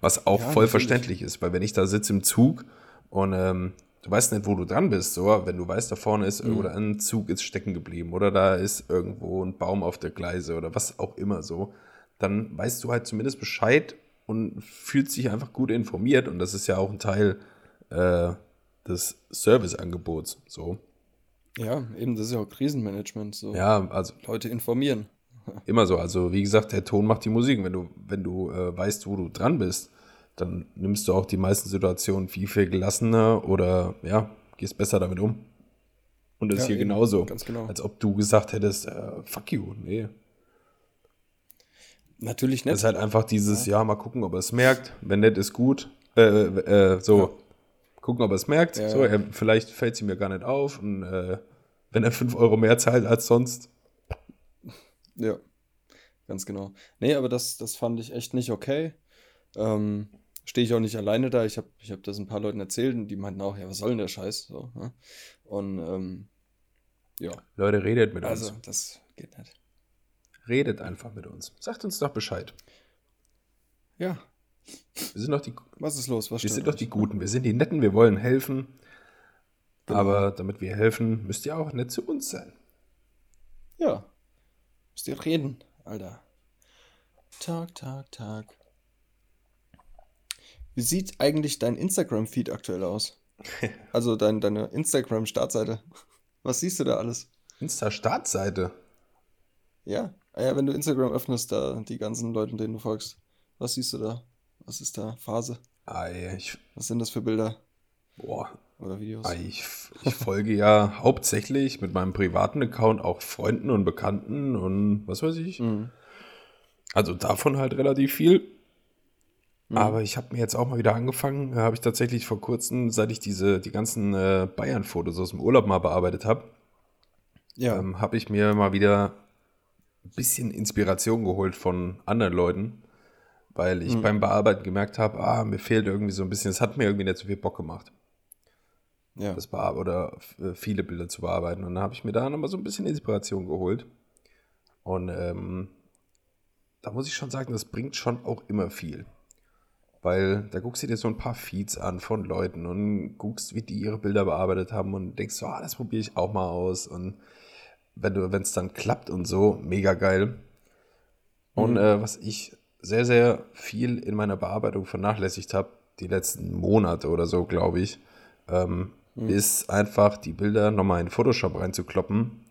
Was auch ja, voll natürlich. verständlich ist, weil wenn ich da sitze im Zug und ähm, du weißt nicht, wo du dran bist, so, wenn du weißt, da vorne ist mhm. oder ein Zug ist stecken geblieben oder da ist irgendwo ein Baum auf der Gleise oder was auch immer so, dann weißt du halt zumindest Bescheid und fühlst dich einfach gut informiert und das ist ja auch ein Teil äh, des Serviceangebots, so. Ja, eben, das ist ja auch Krisenmanagement, so. Ja, also. Leute informieren. Immer so, also wie gesagt, der Ton macht die Musik. Wenn du, wenn du äh, weißt, wo du dran bist, dann nimmst du auch die meisten Situationen viel, viel gelassener oder ja, gehst besser damit um. Und das ja, ist hier eben, genauso. Ganz genau. Als ob du gesagt hättest, äh, fuck you, nee. Natürlich nicht. Das ist halt einfach dieses, ja, ja mal gucken, ob er es merkt. Wenn nicht, ist gut. Äh, äh, so, ja. gucken, ob er es merkt. So, er, vielleicht fällt sie mir gar nicht auf. Und äh, wenn er 5 Euro mehr zahlt als sonst. Ja, ganz genau. Nee, aber das, das fand ich echt nicht okay. Ähm, stehe ich auch nicht alleine da. Ich habe ich hab das ein paar Leuten erzählt und die meinten auch, ja, was soll denn der Scheiß? So, ne? Und ähm, ja. Leute, redet mit also, uns. Also, das geht nicht. Redet einfach mit uns. Sagt uns doch Bescheid. Ja. Wir sind doch die. Was ist los? Was wir sind doch die Guten. Wir sind die Netten. Wir wollen helfen. Genau. Aber damit wir helfen, müsst ihr auch nett zu uns sein. Ja. Müsst ihr reden, Alter. Tag, Tag, Tag. Wie sieht eigentlich dein Instagram-Feed aktuell aus? [LAUGHS] also dein, deine Instagram-Startseite. Was siehst du da alles? Insta-Startseite? Ja. Ah ja, wenn du Instagram öffnest, da die ganzen Leute, denen du folgst. Was siehst du da? Was ist da Phase? Ah, ja, ich, Was sind das für Bilder? Boah. Oder Videos? Ah, ich, ich folge ja [LAUGHS] hauptsächlich mit meinem privaten Account auch Freunden und Bekannten und was weiß ich. Mhm. Also davon halt relativ viel. Mhm. Aber ich habe mir jetzt auch mal wieder angefangen, habe ich tatsächlich vor kurzem, seit ich diese, die ganzen äh, Bayern-Fotos aus dem Urlaub mal bearbeitet habe, Ja. ähm, habe ich mir mal wieder ein bisschen Inspiration geholt von anderen Leuten, weil ich Mhm. beim Bearbeiten gemerkt habe, ah, mir fehlt irgendwie so ein bisschen, es hat mir irgendwie nicht so viel Bock gemacht, ja. das bear oder äh, viele Bilder zu bearbeiten. Und dann habe ich mir da nochmal so ein bisschen Inspiration geholt. Und ähm, da muss ich schon sagen, das bringt schon auch immer viel. Weil da guckst du dir so ein paar Feeds an von Leuten und guckst, wie die ihre Bilder bearbeitet haben und denkst so, ah, das probiere ich auch mal aus. Und wenn du, wenn es dann klappt und so, mega geil. Und äh, was ich sehr, sehr viel in meiner Bearbeitung vernachlässigt habe, die letzten Monate oder so, glaube ich, ähm, ist einfach die Bilder nochmal in Photoshop reinzukloppen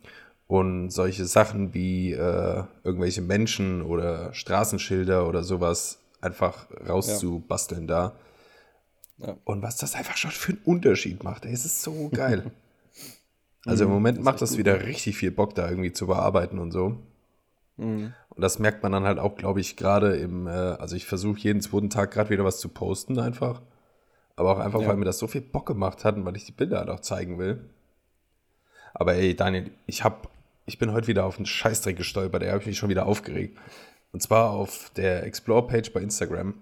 und solche Sachen wie äh, irgendwelche Menschen oder Straßenschilder oder sowas einfach rauszubasteln da. Ja. Und was das einfach schon für einen Unterschied macht, ey, es ist so geil. [LAUGHS] Also im Moment das macht das gut, wieder richtig viel Bock, da irgendwie zu bearbeiten und so. Mhm. Und das merkt man dann halt auch, glaube ich, gerade im, äh, also ich versuche jeden zweiten Tag gerade wieder was zu posten einfach. Aber auch einfach, Ja. weil mir das so viel Bock gemacht hat und weil ich die Bilder halt auch zeigen will. Aber ey, Daniel, ich hab, ich bin heute wieder auf einen Scheißdreck gestolpert, da habe ich mich schon wieder aufgeregt. Und zwar auf der Explore-Page bei Instagram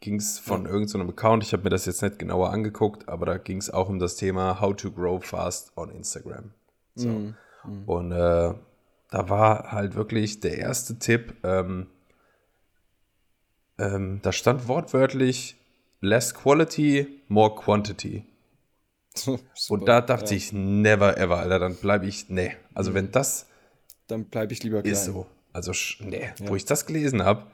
ging es von irgendeinem so Account, ich habe mir das jetzt nicht genauer angeguckt, aber da ging es auch um das Thema How to Grow Fast on Instagram. So. Mhm. Und äh, da war halt wirklich der erste Tipp, ähm, ähm, da stand wortwörtlich less quality, more quantity. [LAUGHS] Und da dachte ja. ich, never ever, Alter, dann bleibe ich, nee. Also wenn das Dann bleibe ich lieber klein. ist so, also nee, Ja. wo ich das gelesen habe,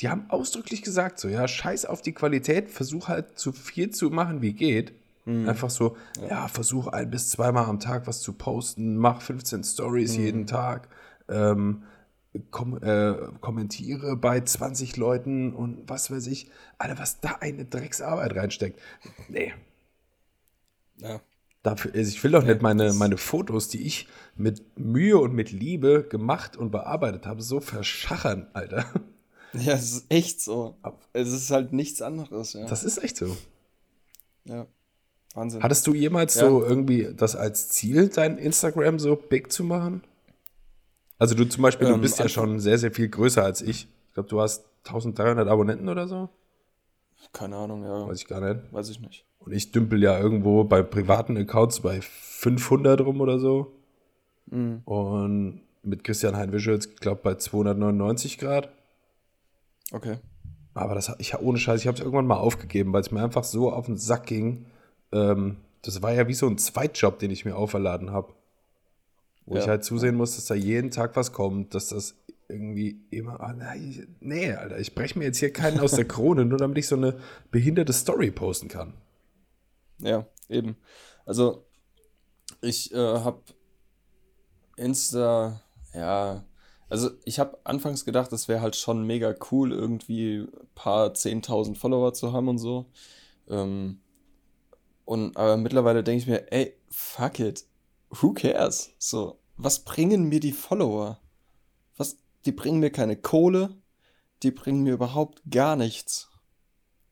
die haben ausdrücklich gesagt, so, ja, scheiß auf die Qualität, versuch halt so viel zu machen, wie geht. Mhm. Einfach so, ja. versuch ein bis zweimal am Tag was zu posten, mach 15 Stories Mhm. jeden Tag, ähm, kom äh, kommentiere bei 20 Leuten und was weiß ich. Alter, was da eine Drecksarbeit reinsteckt. Nee, Ja. Dafür, also ich will doch nicht meine, meine Fotos, die ich mit Mühe und mit Liebe gemacht und bearbeitet habe, so verschachern, Alter. [LAUGHS] ja, es ist echt so. Es ist halt nichts anderes, ja. Das ist echt so. ja. Wahnsinn. Hattest du jemals Ja. so irgendwie das als Ziel, dein Instagram so big zu machen? Also du zum Beispiel, du Ähm, bist ja schon sehr, sehr viel größer als ich. Ich glaube, du hast 1300 Abonnenten oder so. Keine Ahnung, ja. Weiß ich gar nicht. Weiß ich nicht. Und ich dümpel ja irgendwo bei privaten Accounts bei 500 rum oder so. Mhm. Und mit Christian Hein Visuals, ich glaube, bei 299 Grad. Okay. Aber das, ich, ohne Scheiß, ich habe es irgendwann mal aufgegeben, weil es mir einfach so auf den Sack ging. Ähm, das war ja wie so ein Zweitjob, den ich mir auferladen habe. Wo Ja. ich halt zusehen muss, dass da jeden Tag was kommt, dass das irgendwie immer. ah, nein, nee, Alter, ich breche mir jetzt hier keinen aus der [LAUGHS] Krone, nur damit ich so eine behinderte Story posten kann. Ja, eben. Also, ich äh, habe Insta, ja, also ich habe anfangs gedacht, das wäre halt schon mega cool, irgendwie ein paar 10.000 Follower zu haben und so. Ähm, und aber mittlerweile denke ich mir, ey, fuck it, who cares? So, was bringen mir die Follower? Was, die bringen mir keine Kohle, die bringen mir überhaupt gar nichts.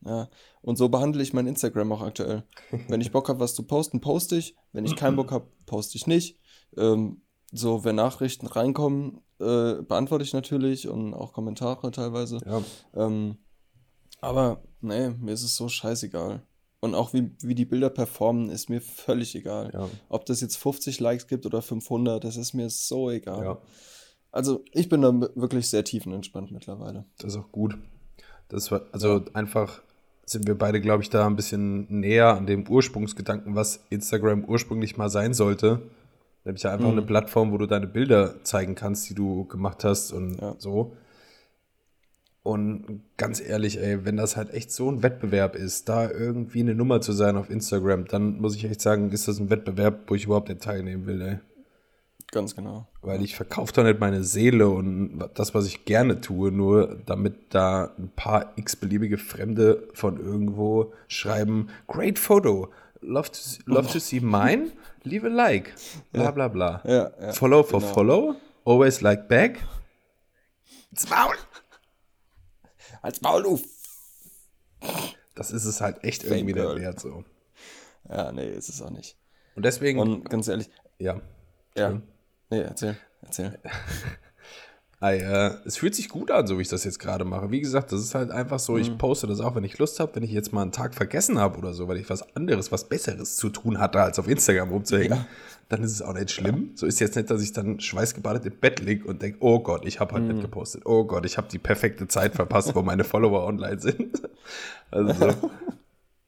Ja, und so behandle ich mein Instagram auch aktuell. [LAUGHS] Wenn ich Bock habe, was zu posten, poste ich. Wenn ich keinen Bock habe, poste ich nicht. Ähm, so, wenn Nachrichten reinkommen, äh, beantworte ich natürlich und auch Kommentare teilweise. Ja. Ähm, aber nee, mir ist es so scheißegal. Und auch wie, wie die Bilder performen, ist mir völlig egal. Ja. Ob das jetzt 50 Likes gibt oder 500, das ist mir so egal. Ja, Also ich bin da wirklich sehr tiefenentspannt mittlerweile. das ist auch gut. Das war, also einfach sind wir beide, glaube ich, da ein bisschen näher an dem Ursprungsgedanken, was Instagram ursprünglich mal sein sollte. Nämlich ja einfach Mhm. eine Plattform, wo du deine Bilder zeigen kannst, die du gemacht hast und Ja. so. Und ganz ehrlich, ey, wenn das halt echt so ein Wettbewerb ist, da irgendwie eine Nummer zu sein auf Instagram, dann muss ich echt sagen, ist das ein Wettbewerb, wo ich überhaupt nicht teilnehmen will, ey. Ganz genau. Weil ich verkaufe doch nicht meine Seele und das, was ich gerne tue, nur damit da ein paar x-beliebige Fremde von irgendwo schreiben, great photo, love to, love to see mine, leave a like, bla bla bla. Ja, ja, follow for genau. follow, always like back. Ins Maul! Als Maul, du! Das ist es halt echt irgendwie der Wert so. Ja, nee, ist es auch nicht. Und deswegen. Und ganz ehrlich. Ja. Ja. Nee, erzähl, erzähl. [LAUGHS] Ei, äh, es fühlt sich gut an, so wie ich das jetzt gerade mache. Wie gesagt, das ist halt einfach so, mhm. ich poste das auch, wenn ich Lust habe, wenn ich jetzt mal einen Tag vergessen habe oder so, weil ich was anderes, was Besseres zu tun hatte, als auf Instagram rumzuhängen, ja. dann ist es auch nicht schlimm. Ja. So ist jetzt nicht, dass ich dann schweißgebadet im Bett liege und denke, oh Gott, ich habe halt mhm. nicht gepostet. Oh Gott, ich habe die perfekte Zeit verpasst, wo meine [LAUGHS] Follower online sind. [LAUGHS] also so.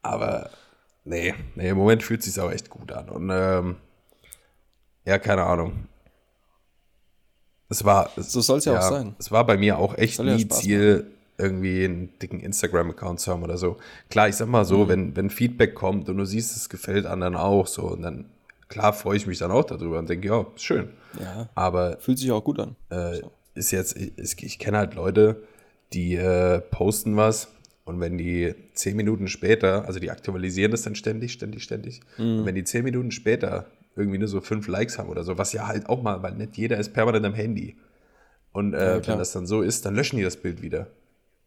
Aber nee, nee, im Moment fühlt es sich auch echt gut an. Und ähm, ja, keine Ahnung. Es war. So soll es ja, ja, auch sein. Es war bei mir auch echt nie ja Ziel, machen. irgendwie einen dicken Instagram-Account zu haben oder so. Klar, ich sag mal so, mhm. wenn, wenn Feedback kommt und du siehst, es gefällt anderen auch so, und dann, klar, freue ich mich dann auch darüber und denke, ja, ist schön. Ja. Aber. Fühlt sich auch gut an. Äh, so. Ist jetzt, ich, ich kenne halt Leute, die äh, posten was und wenn die zehn Minuten später, also die aktualisieren das dann ständig, ständig, ständig, mhm. und wenn die zehn Minuten später irgendwie nur so fünf Likes haben oder so, was ja halt auch mal, weil nicht jeder ist permanent am Handy. Und äh, ja, wenn das dann so ist, dann löschen die das Bild wieder.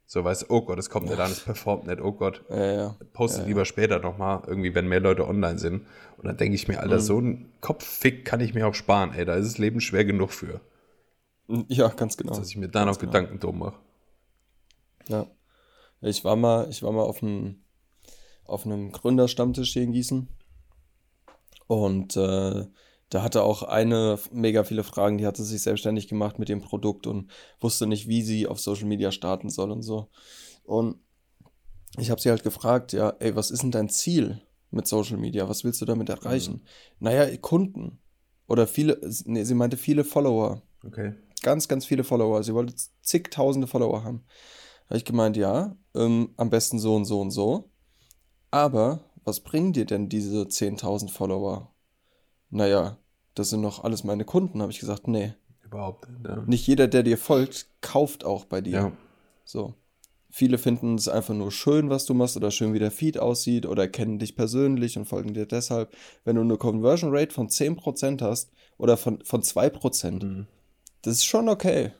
So weißt du, oh Gott, es kommt nicht an, es performt nicht, oh Gott. Ja, ja. Postet lieber später nochmal, irgendwie, wenn mehr Leute online sind. Und dann denke ich mir, Alter, mhm. so ein Kopffick kann ich mir auch sparen, ey, da ist das Leben schwer genug für. Ja, ganz genau. Dass ich mir da noch genau. Gedanken drum mache. Ja. Ich war mal, ich war mal auf einem, auf einem Gründerstammtisch hier in Gießen und äh, da hatte auch eine mega viele Fragen, die hatte sich selbstständig gemacht mit dem Produkt und wusste nicht, wie sie auf Social Media starten soll und so. Und ich habe sie halt gefragt, ja, ey, was ist denn dein Ziel mit Social Media? Was willst du damit erreichen? Mhm. Naja, Kunden. Oder viele, nee, sie meinte viele Follower. Okay. Ganz, ganz viele Follower. Sie wollte zigtausende Follower haben. Da habe ich gemeint, ja, ähm, am besten so und so und so. Aber was bringen dir denn diese 10.000 Follower? Naja, das sind noch alles meine Kunden, habe ich gesagt, nee. Überhaupt nicht. Ja. Nicht jeder, der dir folgt, kauft auch bei dir. Ja. So. Viele finden es einfach nur schön, was du machst oder schön, wie der Feed aussieht oder kennen dich persönlich und folgen dir deshalb. Wenn du eine Conversion Rate von 10% hast oder von, von 2%, mhm. das ist schon okay.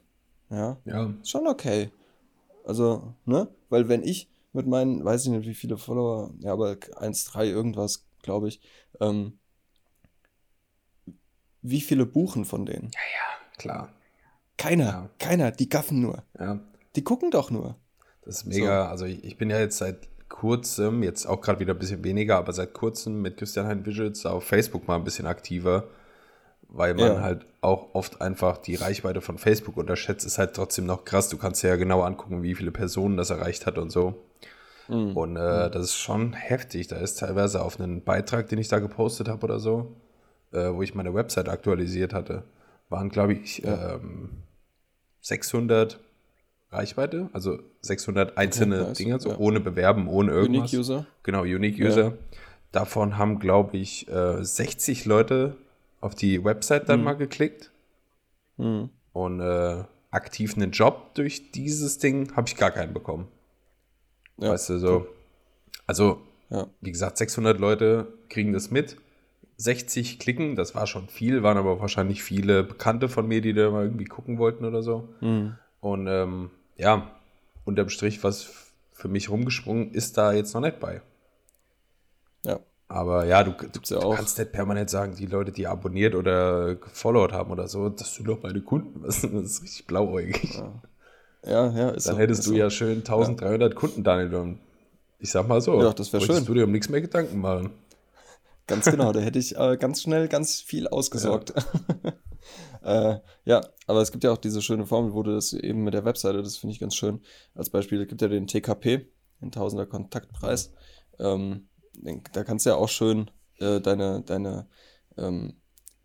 Ja. Ja. Ist schon okay. Also, ne? Weil wenn ich mit meinen, weiß ich nicht, wie viele Follower, ja, aber 1,3 irgendwas, glaube ich. Ähm, wie viele buchen von denen? Ja, ja, klar. Keiner, ja. keiner, die gaffen nur. Ja. Die gucken doch nur. Das ist mega, so. also ich, ich bin ja jetzt seit kurzem, jetzt auch gerade wieder ein bisschen weniger, aber seit kurzem mit Christian Hein Visuals auf Facebook mal ein bisschen aktiver, weil man ja. halt auch oft einfach die Reichweite von Facebook unterschätzt, ist halt trotzdem noch krass. Du kannst ja genau angucken, wie viele Personen das erreicht hat und so. Mhm. Und äh, das ist schon heftig. Da ist teilweise auf einen Beitrag, den ich da gepostet habe oder so, äh, wo ich meine Website aktualisiert hatte, waren, glaube ich, ja. ähm, 600 Reichweite, also 600 einzelne okay, Dinge, so ja. ohne Bewerben, ohne irgendwas. Unique User. Genau, Unique User. Ja. Davon haben, glaube ich, äh, 60 Leute auf die Website dann mhm. mal geklickt. Mhm. Und äh, aktiv einen Job durch dieses Ding habe ich gar keinen bekommen. Ja. Weißt du, so. Also, ja. wie gesagt, 600 Leute kriegen das mit. 60 klicken, das war schon viel, waren aber wahrscheinlich viele Bekannte von mir, die da mal irgendwie gucken wollten oder so. Mhm. Und ähm, ja, unterm Strich, was für mich rumgesprungen ist, da jetzt noch nicht bei. Ja. Aber ja, du, du, ja du kannst nicht permanent sagen, die Leute, die abonniert oder gefollowt haben oder so, das sind doch meine Kunden. [LAUGHS] Das ist richtig blauäugig. Ja. Ja, ja, ist Dann so, hättest du so. ja schön 1300 ja. Kunden, Daniel. Und ich sag mal so, ja, das wäre schön. du dir um nichts mehr Gedanken machen. Ganz genau, da hätte ich äh, ganz schnell ganz viel ausgesorgt. Ja. [LAUGHS] äh, ja, aber es gibt ja auch diese schöne Formel, wo du das eben mit der Webseite, das finde ich ganz schön. Als Beispiel, es gibt ja den TKP, den Tausender Kontaktpreis. Ähm, da kannst du ja auch schön äh, deine, deine, ähm,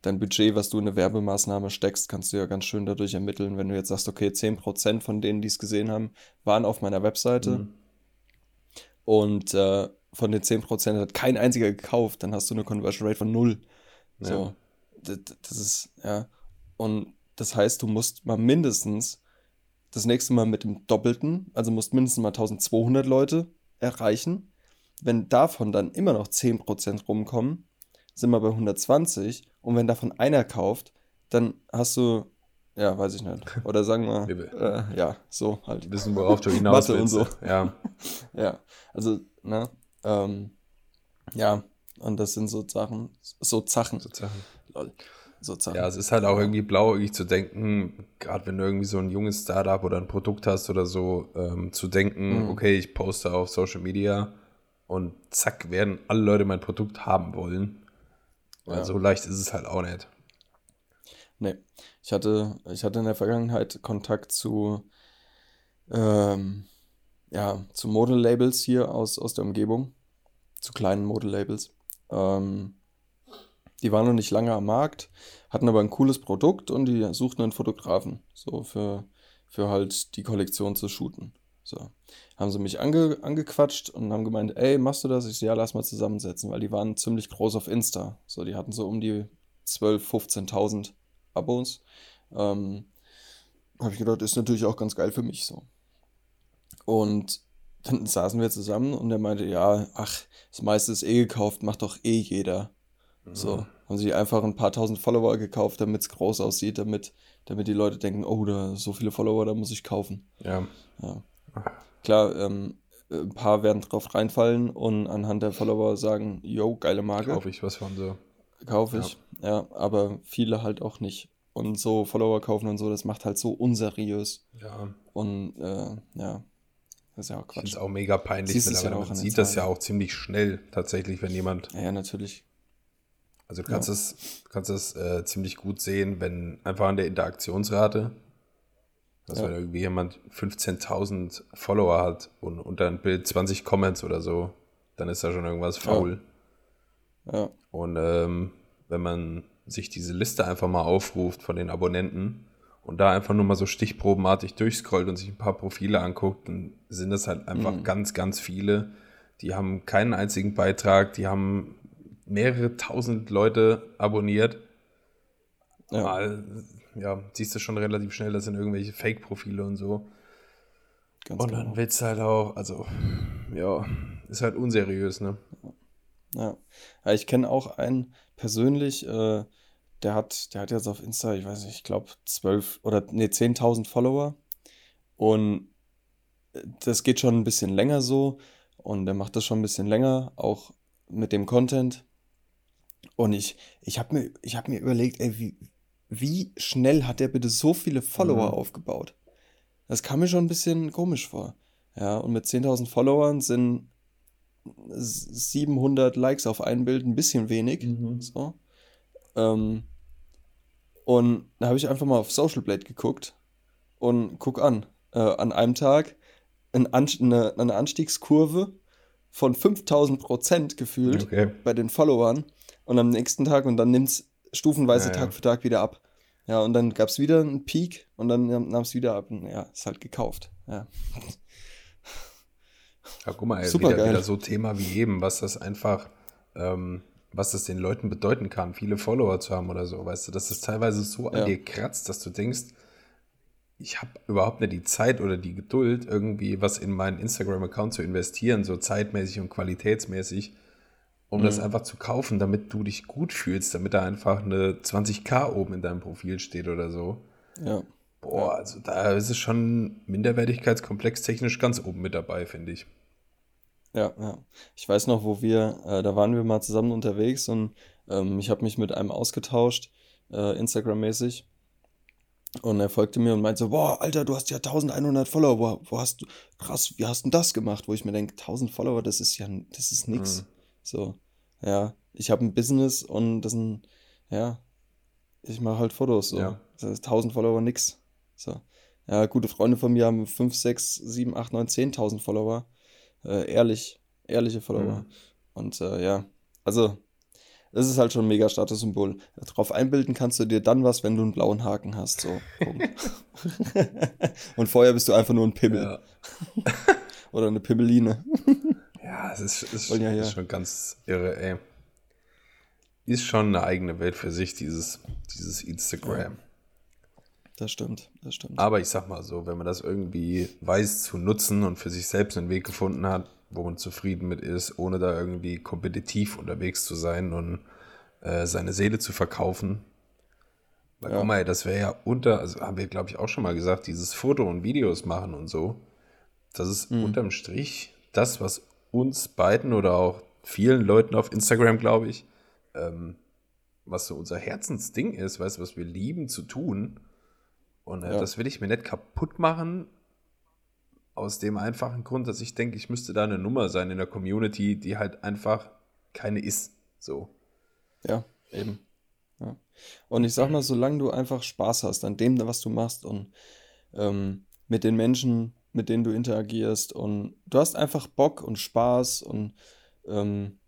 dein Budget, was du in eine Werbemaßnahme steckst, kannst du ja ganz schön dadurch ermitteln, wenn du jetzt sagst, okay, 10% von denen, die es gesehen haben, waren auf meiner Webseite. Mhm. Und äh, von den 10% hat kein einziger gekauft, dann hast du eine Conversion Rate von null. Ja. So, das, das ist, ja. Und das heißt, du musst mal mindestens das nächste Mal mit dem Doppelten, also musst mindestens mal 1200 Leute erreichen. Wenn davon dann immer noch 10% rumkommen, sind wir bei 120. Und wenn davon einer kauft, dann hast du, ja, weiß ich nicht. Oder sagen wir, [LAUGHS] äh, ja, so halt. Wissen, worauf du [LAUGHS] hinaus Mathe und so. Ja. [LAUGHS] ja, also, ne, ähm, ja, und das sind so Sachen, so Sachen. So Sachen. Lol. So Sachen. Ja, es ist halt auch irgendwie blauäugig zu denken, gerade wenn du irgendwie so ein junges Startup oder ein Produkt hast oder so, ähm, zu denken, mhm. okay, ich poste auf Social Media und zack, werden alle Leute mein Produkt haben wollen. Ja. so leicht ist es halt auch nicht. Nee. Ich hatte, ich hatte in der Vergangenheit Kontakt zu, ähm, ja, zu Model-Labels hier aus, aus der Umgebung. Zu kleinen Model-Labels. Ähm, die waren noch nicht lange am Markt, hatten aber ein cooles Produkt und die suchten einen Fotografen, so für, für halt die Kollektion zu shooten. So. Haben sie mich ange, angequatscht und haben gemeint, ey, machst du das? Ich so, ja, lass mal zusammensetzen, weil die waren ziemlich groß auf Insta. So, die hatten so um die 12.000, 15.000 Abos. Ähm, habe ich gedacht, ist natürlich auch ganz geil für mich so. Und dann saßen wir zusammen und er meinte, ja, ach, das meiste ist eh gekauft, macht doch eh jeder. Mhm. So, haben sie einfach ein paar tausend Follower gekauft, damit es groß aussieht, damit, damit die Leute denken, oh, da so viele Follower, da muss ich kaufen. Ja. ja. Klar, ähm, ein paar werden drauf reinfallen und anhand der Follower sagen, yo, geile Marke. Kaufe ich was von so. Kaufe ich, ja. ja. aber viele halt auch nicht. Und so Follower kaufen und so, das macht halt so unseriös. Ja. Und äh, ja, das ist ja auch Quatsch. Es auch mega peinlich. Ja auch man sieht das ja auch ziemlich schnell tatsächlich, wenn jemand. Ja, ja natürlich. Also du kannst ja. es, kannst es äh, ziemlich gut sehen, wenn einfach an der Interaktionsrate, dass ja. wenn irgendwie jemand 15.000 Follower hat und unter ein Bild 20 Comments oder so, dann ist da schon irgendwas faul. Ja. ja. Und ähm, wenn man sich diese Liste einfach mal aufruft von den Abonnenten und da einfach nur mal so stichprobenartig durchscrollt und sich ein paar Profile anguckt, dann sind das halt einfach mhm. ganz, ganz viele. Die haben keinen einzigen Beitrag, die haben mehrere tausend Leute abonniert. Ja. Mal, ja, siehst du schon relativ schnell, das sind irgendwelche Fake-Profile und so. Ganz und dann genau. willst du halt auch, also, ja, ist halt unseriös, ne? Ja. ja ich kenne auch einen persönlich, äh, der hat, der hat jetzt auf Insta, ich weiß nicht, ich glaube 12 oder nee, 10.000 Follower. Und äh, das geht schon ein bisschen länger so. Und der macht das schon ein bisschen länger, auch mit dem Content. Und ich, ich habe mir, hab mir überlegt, ey, wie, wie schnell hat der bitte so viele Follower mhm. aufgebaut? Das kam mir schon ein bisschen komisch vor. Ja, und mit 10.000 Followern sind 700 Likes auf ein Bild ein bisschen wenig. Mhm. So. Ähm, und da habe ich einfach mal auf Social Blade geguckt und guck an. Äh, an einem Tag ein An eine, eine Anstiegskurve von 5000 Prozent gefühlt okay. bei den Followern und am nächsten Tag und dann nimmt es stufenweise ja, Tag für Tag wieder ab. Ja, und dann gab es wieder einen Peak und dann nahm es wieder ab und ja, ist halt gekauft. Ja. Ja, guck mal, ey, Super wieder, geil. wieder so Thema wie eben, was das einfach, ähm, was das den Leuten bedeuten kann, viele Follower zu haben oder so, weißt du, dass das teilweise so ja. an dir kratzt, dass du denkst, ich habe überhaupt nicht die Zeit oder die Geduld, irgendwie was in meinen Instagram-Account zu investieren, so zeitmäßig und qualitätsmäßig, um mhm. das einfach zu kaufen, damit du dich gut fühlst, damit da einfach eine 20k oben in deinem Profil steht oder so. Ja. Boah, also da ist es schon Minderwertigkeitskomplex technisch ganz oben mit dabei, finde ich. Ja, ja. Ich weiß noch, wo wir, äh, da waren wir mal zusammen unterwegs und ähm, ich habe mich mit einem ausgetauscht, äh, Instagram-mäßig. Und er folgte mir und meinte so, boah, Alter, du hast ja 1100 Follower, wo, wo hast du, krass, wie hast du das gemacht? Wo ich mir denke, 1000 Follower, das ist ja, das ist nix. Mhm. So, ja, ich habe ein Business und das sind, ja, ich mache halt Fotos, so. Ja. Das ist 1000 Follower nix. So. Ja, gute Freunde von mir haben 5, 6, 7, 8, 9, 10.000 Follower. Äh, ehrlich, ehrliche Follower. Mhm. Und äh, ja, also das ist halt schon ein mega Statussymbol. Darauf einbilden kannst du dir dann was, wenn du einen blauen Haken hast. So, [LAUGHS] Und vorher bist du einfach nur ein Pimmel. Ja. [LAUGHS] Oder eine Pimmeline. [LAUGHS] ja, es ist, ist, ja, ja. ist schon ganz irre, ey. Ist schon eine eigene Welt für sich, dieses, dieses Instagram. Das stimmt, das stimmt. Aber ich sag mal so, wenn man das irgendwie weiß zu nutzen und für sich selbst einen Weg gefunden hat, wo man zufrieden mit ist, ohne da irgendwie kompetitiv unterwegs zu sein und äh, seine Seele zu verkaufen. Weil ja. guck mal, das wäre ja unter, also haben wir glaube ich auch schon mal gesagt, dieses Foto und Videos machen und so, das ist mhm. unterm Strich das, was uns beiden oder auch vielen Leuten auf Instagram, glaube ich, ähm, was so unser Herzensding ist, weißt du, was wir lieben zu tun. Und äh, ja. das will ich mir nicht kaputt machen, aus dem einfachen Grund, dass ich denke, ich müsste da eine Nummer sein in der Community, die halt einfach keine ist. So. Ja, eben. Ja. Und ich sag mal, solange du einfach Spaß hast an dem, was du machst und ähm, mit den Menschen, mit denen du interagierst und du hast einfach Bock und Spaß und ähm,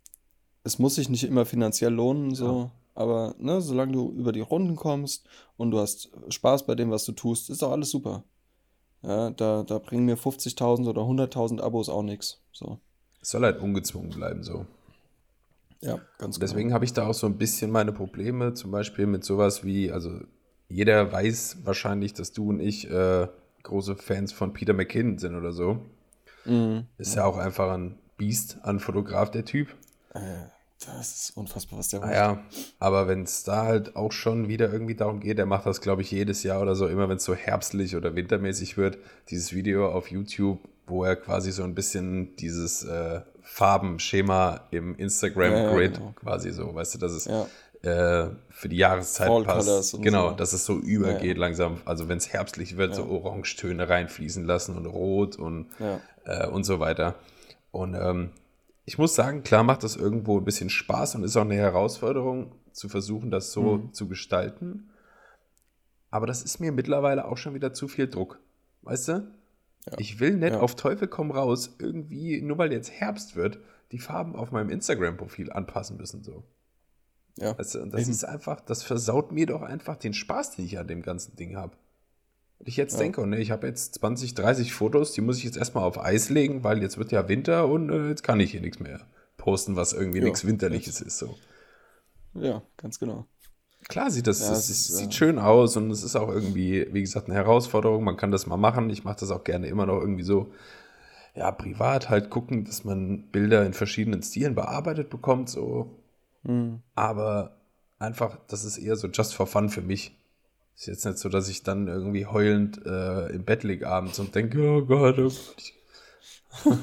es muss sich nicht immer finanziell lohnen, so. Ja. Aber ne, solange du über die Runden kommst und du hast Spaß bei dem, was du tust, ist doch alles super. Ja, da, da bringen mir 50.000 oder 100.000 Abos auch nichts. So. Es soll halt ungezwungen bleiben, so. Ja, ganz genau. Deswegen habe ich da auch so ein bisschen meine Probleme, zum Beispiel mit sowas wie, also jeder weiß wahrscheinlich, dass du und ich äh, große Fans von Peter McKinnon sind oder so. Mhm. Ist ja. ja auch einfach ein Biest an Fotograf, der Typ. Äh, das ist unfassbar, was der macht. Ja, aber wenn es da halt auch schon wieder irgendwie darum geht, der macht das, glaube ich, jedes Jahr oder so, immer wenn es so herbstlich oder wintermäßig wird, dieses Video auf YouTube, wo er quasi so ein bisschen dieses äh, Farbenschema im Instagram-Grid ja, ja, genau. quasi so, weißt du, dass es ja. Äh, für die Jahreszeit Fall passt. Genau, so. dass es so übergeht langsam. Also wenn es herbstlich wird, so Orangetöne reinfließen lassen und Rot und, äh, und so weiter. Und ähm, ich muss sagen, klar macht das irgendwo ein bisschen Spaß und ist auch eine Herausforderung, zu versuchen, das so mhm. zu gestalten. Aber das ist mir mittlerweile auch schon wieder zu viel Druck. Weißt du? Ja. Ich will nicht ja. auf Teufel komm raus irgendwie, nur weil jetzt Herbst wird, die Farben auf meinem Instagram-Profil anpassen müssen. So. Ja. Und das Eben. ist einfach, das versaut mir doch einfach den Spaß, den ich an dem ganzen Ding habe ich jetzt ja. denke, und ne, ich habe jetzt 20, 30 Fotos, die muss ich jetzt erstmal auf Eis legen, weil jetzt wird ja Winter und äh, jetzt kann ich hier nichts mehr posten, was irgendwie ja, nichts Winterliches ist. So. Ja, ganz genau. Klar sieht das, ja, das ist, sieht schön aus und es ist auch irgendwie, wie gesagt, eine Herausforderung. Man kann das mal machen. Ich mache das auch gerne immer noch irgendwie so, ja, privat halt gucken, dass man Bilder in verschiedenen Stilen bearbeitet bekommt, so. Mhm. Aber einfach, das ist eher so just for fun für mich. Ist jetzt nicht so, dass ich dann irgendwie heulend äh, im Bett liege abends und denke, oh Gott, oh Gott. [LAUGHS]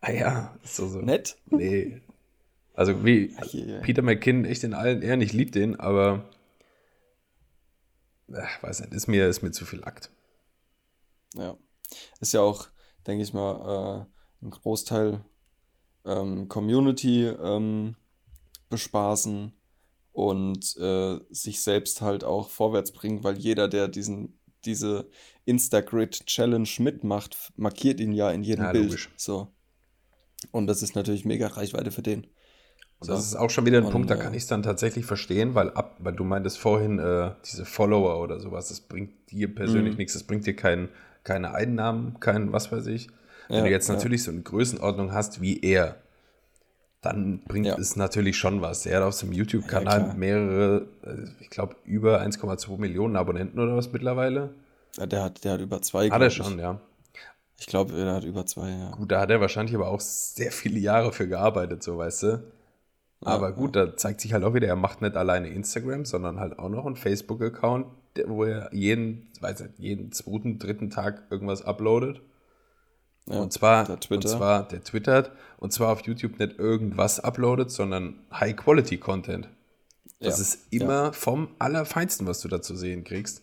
ah ja, ist so, so. Nett? Nee. Also wie Ach, yeah. Peter McKinnon echt in allen Ehren, ich liebe den, aber ach, weiß nicht, ist mir, ist mir zu viel Akt. Ja. Ist ja auch, denke ich mal, äh, ein Großteil ähm, Community ähm, bespaßen und äh, sich selbst halt auch vorwärts bringen, weil jeder, der diesen, diese Instagrid-Challenge mitmacht, markiert ihn ja in jedem ja, Bild. Logisch. So. Und das ist natürlich mega Reichweite für den. Und so. das ist auch schon wieder ein und, Punkt, da kann äh, ich es dann tatsächlich verstehen, weil ab, weil du meintest vorhin, äh, diese Follower oder sowas, das bringt dir persönlich mhm. nichts, das bringt dir kein, keine Einnahmen, kein was weiß ich. Wenn ja, du jetzt natürlich ja. so eine Größenordnung hast wie er, dann bringt ja. es natürlich schon was. Er hat auf seinem YouTube-Kanal mehrere, äh, ich glaube, über 1,2 Millionen Abonnenten oder was mittlerweile. Ja, der hat, der hat über zwei. Hat er schon, ich. ja. Ich glaube, er hat über zwei, ja. Gut, da hat er wahrscheinlich aber auch sehr viele Jahre für gearbeitet, so weißt du. Aber gut, da zeigt sich halt auch wieder, er macht nicht alleine Instagram, sondern halt auch noch einen Facebook-Account, wo er jeden, weiß nicht, jeden zweiten, dritten Tag irgendwas uploadet. Ja, und, zwar, und zwar, der twittert, und zwar auf YouTube nicht irgendwas uploadet, sondern High-Quality-Content. Das ja, ist immer ja. vom Allerfeinsten, was du da zu sehen kriegst.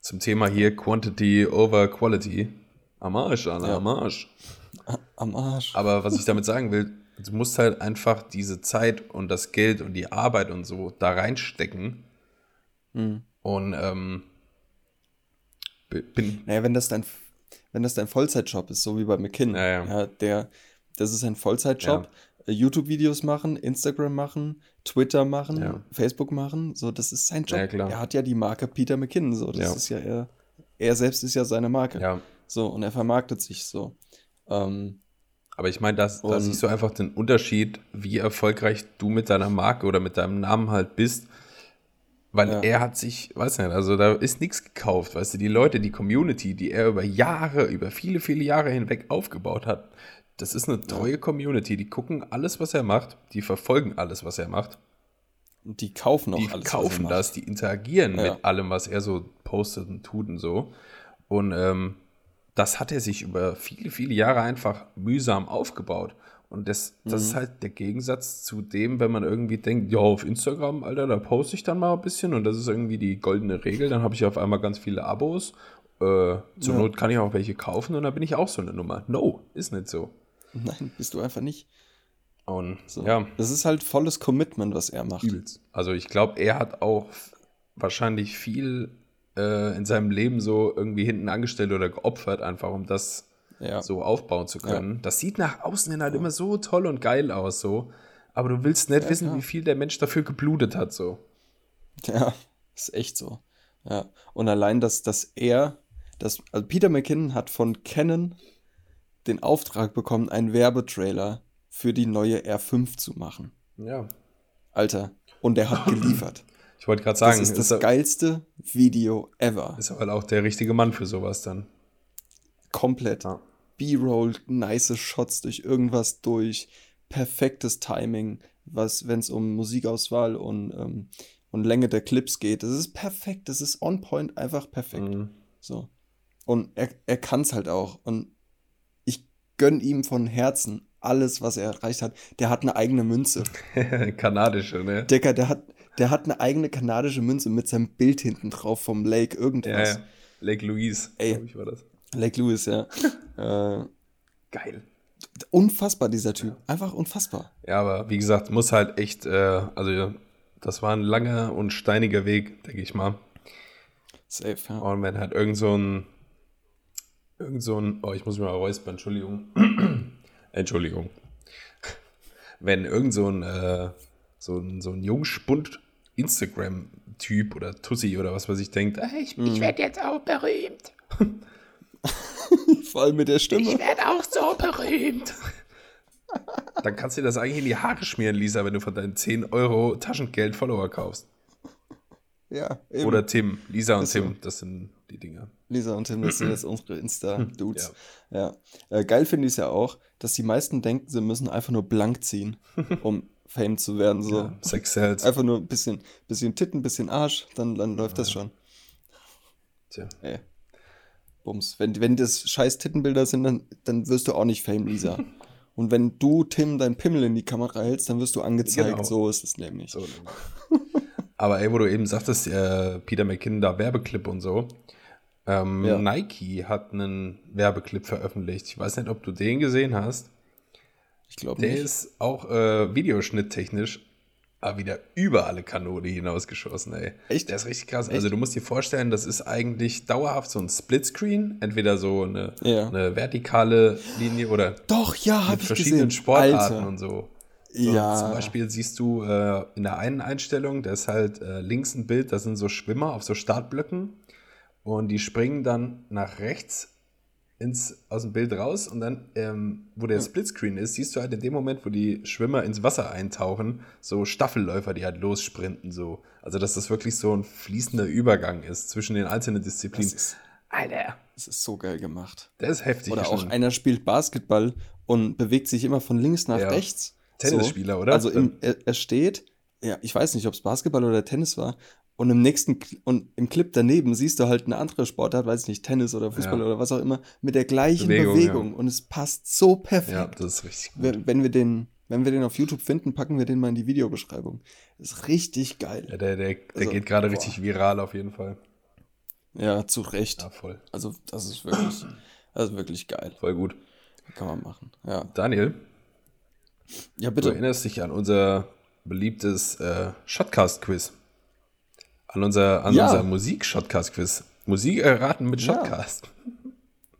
Zum Thema hier Quantity over Quality. Am Arsch, Anna, ja. am Arsch. Am Arsch. Aber was ich damit sagen will, du musst halt einfach diese Zeit und das Geld und die Arbeit und so da reinstecken. Mhm. Und ähm, bin. Naja, wenn das dein wenn das dein Vollzeitjob ist, so wie bei McKinnon, ja, ja. ja der, das ist ein Vollzeitjob. äh, YouTube-Videos machen, Instagram machen, Twitter machen, ja. Facebook machen. So, das ist sein Job. Ja, er hat ja die Marke Peter McKinnon. So, das ja. ist ja er. Er selbst ist ja seine Marke. Ja. So, und er vermarktet sich so. Ähm, aber ich meine, da siehst du einfach den Unterschied, wie erfolgreich du mit deiner Marke oder mit deinem Namen halt bist. Weil ja. er hat sich, weiß nicht, also da ist nichts gekauft, weißt du, die Leute, die Community, die er über Jahre, über viele, viele Jahre hinweg aufgebaut hat, das ist eine treue. Community, die gucken alles, was er macht, die verfolgen alles, was er macht. Und die kaufen auch die alles. Die kaufen das, die interagieren ja. mit allem, was er so postet und tut und so. Und ähm, das hat er sich über viele, viele Jahre einfach mühsam aufgebaut. Und das, das mhm. ist halt der Gegensatz zu dem, wenn man irgendwie denkt, ja, auf Instagram, Alter, da poste ich dann mal ein bisschen und das ist irgendwie die goldene Regel, dann habe ich auf einmal ganz viele Abos. Äh, zur ja. Not kann ich auch welche kaufen und dann bin ich auch so eine Nummer. No, ist nicht so. Nein, bist du einfach nicht. Und so. ja. Das ist halt volles Commitment, was er macht. Also ich glaube, er hat auch wahrscheinlich viel äh, in seinem Leben so irgendwie hinten angestellt oder geopfert, einfach um das ja. so aufbauen zu können. Ja. Das sieht nach außen hin halt immer so toll und geil aus, so. Aber du willst nicht wissen, wie viel der Mensch dafür geblutet hat, so. Ja, [LAUGHS] ist echt so. Ja. Und allein, dass, dass er, dass, also Peter McKinnon hat von Canon den Auftrag bekommen, einen Werbetrailer für die neue R5 zu machen. Ja. Alter. Und er hat geliefert. [CLEARS THROAT] Ich wollte gerade sagen, das ist das ist geilste Video ever. Ist aber auch der richtige Mann für sowas dann. Komplett. Ja. B-Roll, nice Shots durch irgendwas durch, perfektes Timing, was, wenn es um Musikauswahl und, ähm, und Länge der Clips geht. Das ist perfekt, das ist on point, einfach perfekt. Mhm. So. Und er, er kann es halt auch. Und ich gönne ihm von Herzen alles, was er erreicht hat. Der hat eine eigene Münze. [LAUGHS] Kanadische, ne? Decker, der hat, der hat eine eigene kanadische Münze mit seinem Bild hinten drauf vom Lake irgendwas. Ja, ja. Lake Louise, Ey, ich, war das. Lake Louise, ja. [LAUGHS] äh, Geil. Unfassbar, dieser Typ. Einfach unfassbar. Ja, aber wie gesagt, muss halt echt, äh, also das war ein langer und steiniger Weg, denke ich mal. Safe, ja. Und wenn halt irgend so ein, irgend so ein, oh, ich muss mich mal räuspern, Entschuldigung. [CLEARS THROAT] Entschuldigung. [LAUGHS] Wenn irgend so ein, äh, so ein, so ein Jungspund Instagram-Typ oder Tussi oder was weiß ich denkt, ah, ich, ich mhm. werde jetzt auch berühmt. [LAUGHS] Vor allem mit der Stimme. Ich werde auch so berühmt. Dann kannst du dir das eigentlich in die Haare schmieren, Lisa, wenn du von deinen 10 Euro Taschengeld Follower kaufst. Ja, eben. Oder Tim. Lisa und das Tim, das sind die Dinger. Lisa und Tim, das sind jetzt unsere Insta-Dudes. ja. ja. Äh, geil finde ich es ja auch, dass die meisten denken, sie müssen einfach nur blank ziehen, [LAUGHS] um Fame zu werden. So. Ja, Sex sells. Einfach nur ein bisschen, bisschen Titten, bisschen Arsch, dann, dann läuft ja. das schon. Tja. Ey. Bums. Wenn, wenn das scheiß Tittenbilder sind, dann, dann wirst du auch nicht Fame, Lisa. [LAUGHS] Und wenn du, Tim, dein Pimmel in die Kamera hältst, dann wirst du angezeigt. Genau. So ist es nämlich. So. [LAUGHS] Aber ey, wo du eben sagtest, äh, Peter McKinnon da Werbeclip und so. Ähm, ja. Nike hat einen Werbeclip veröffentlicht. Ich weiß nicht, ob du den gesehen hast. Ich glaube nicht. Der ist auch äh, videoschnitttechnisch aber wieder über alle Kanone hinausgeschossen, ey. Echt? Der ist richtig krass. Echt? Also du musst dir vorstellen, das ist eigentlich dauerhaft so ein Splitscreen, entweder so eine, ja. eine vertikale Linie oder Doch, ja, mit verschiedenen gesehen. Sportarten Alter. und so. So, ja. Zum Beispiel siehst du äh, in der einen Einstellung, da ist halt äh, links ein Bild, da sind so Schwimmer auf so Startblöcken und die springen dann nach rechts ins, aus dem Bild raus und dann, ähm, wo der Splitscreen ist, siehst du halt in dem Moment, wo die Schwimmer ins Wasser eintauchen, so Staffelläufer, die halt lossprinten, so. Also, dass das wirklich so ein fließender Übergang ist zwischen den einzelnen Disziplinen. Das ist, Alter. Das ist so geil gemacht. Der ist heftig. Oder auch einer spielt Basketball und bewegt sich immer von links nach ja. rechts. Tennisspieler, so. oder? Also im, er, er, steht, ja, ich weiß nicht, ob es Basketball oder Tennis war. Und im nächsten und im Clip daneben siehst du halt eine andere Sportart, weiß ich nicht, Tennis oder Fußball ja. oder was auch immer, mit der gleichen Bewegung. Bewegung. Ja. Und es passt so perfekt. Ja, das ist richtig gut. Wenn, wenn, wir den, wenn wir den auf YouTube finden, packen wir den mal in die Videobeschreibung. Das ist richtig geil. Ja, der, der, der also, geht gerade richtig viral auf jeden Fall. Ja, zu Recht. Ja, voll. Also, das ist wirklich, das ist wirklich geil. Voll gut. Kann man machen. Ja. Daniel, ja, bitte. Du erinnerst dich an unser beliebtes äh, Shotcast-Quiz. An unser, an ja. unser Musik-Shotcast-Quiz. Musik erraten mit Shotcast.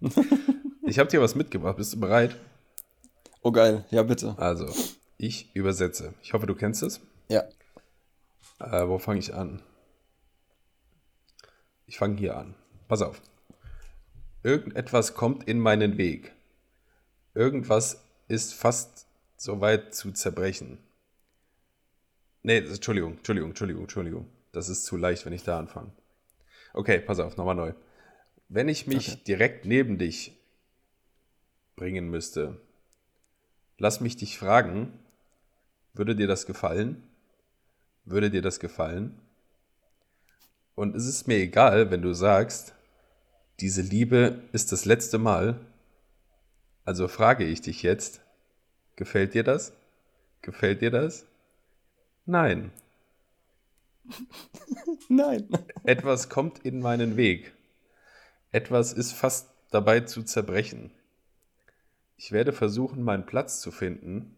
Ja. [LAUGHS] ich habe dir was mitgebracht. Bist du bereit? Oh geil, ja bitte. Also, Ich übersetze. Ich hoffe, du kennst es. Ja. Äh, wo fange ich an? Ich fange hier an. Pass auf. Irgendetwas kommt in meinen Weg. Irgendwas ist fast so weit zu zerbrechen. Nee, Entschuldigung, Entschuldigung, Entschuldigung, Entschuldigung. Das ist zu leicht, wenn ich da anfange. Okay, pass auf, nochmal neu. Wenn ich mich Okay. direkt neben dich bringen müsste, lass mich dich fragen, würde dir das gefallen? Würde dir das gefallen? Und es ist mir egal, wenn du sagst, diese Liebe ist das letzte Mal. Also frage ich dich jetzt, gefällt dir das? Gefällt dir das? Nein. [LAUGHS] Nein. Etwas kommt in meinen Weg. Etwas ist fast dabei zu zerbrechen. Ich werde versuchen, meinen Platz zu finden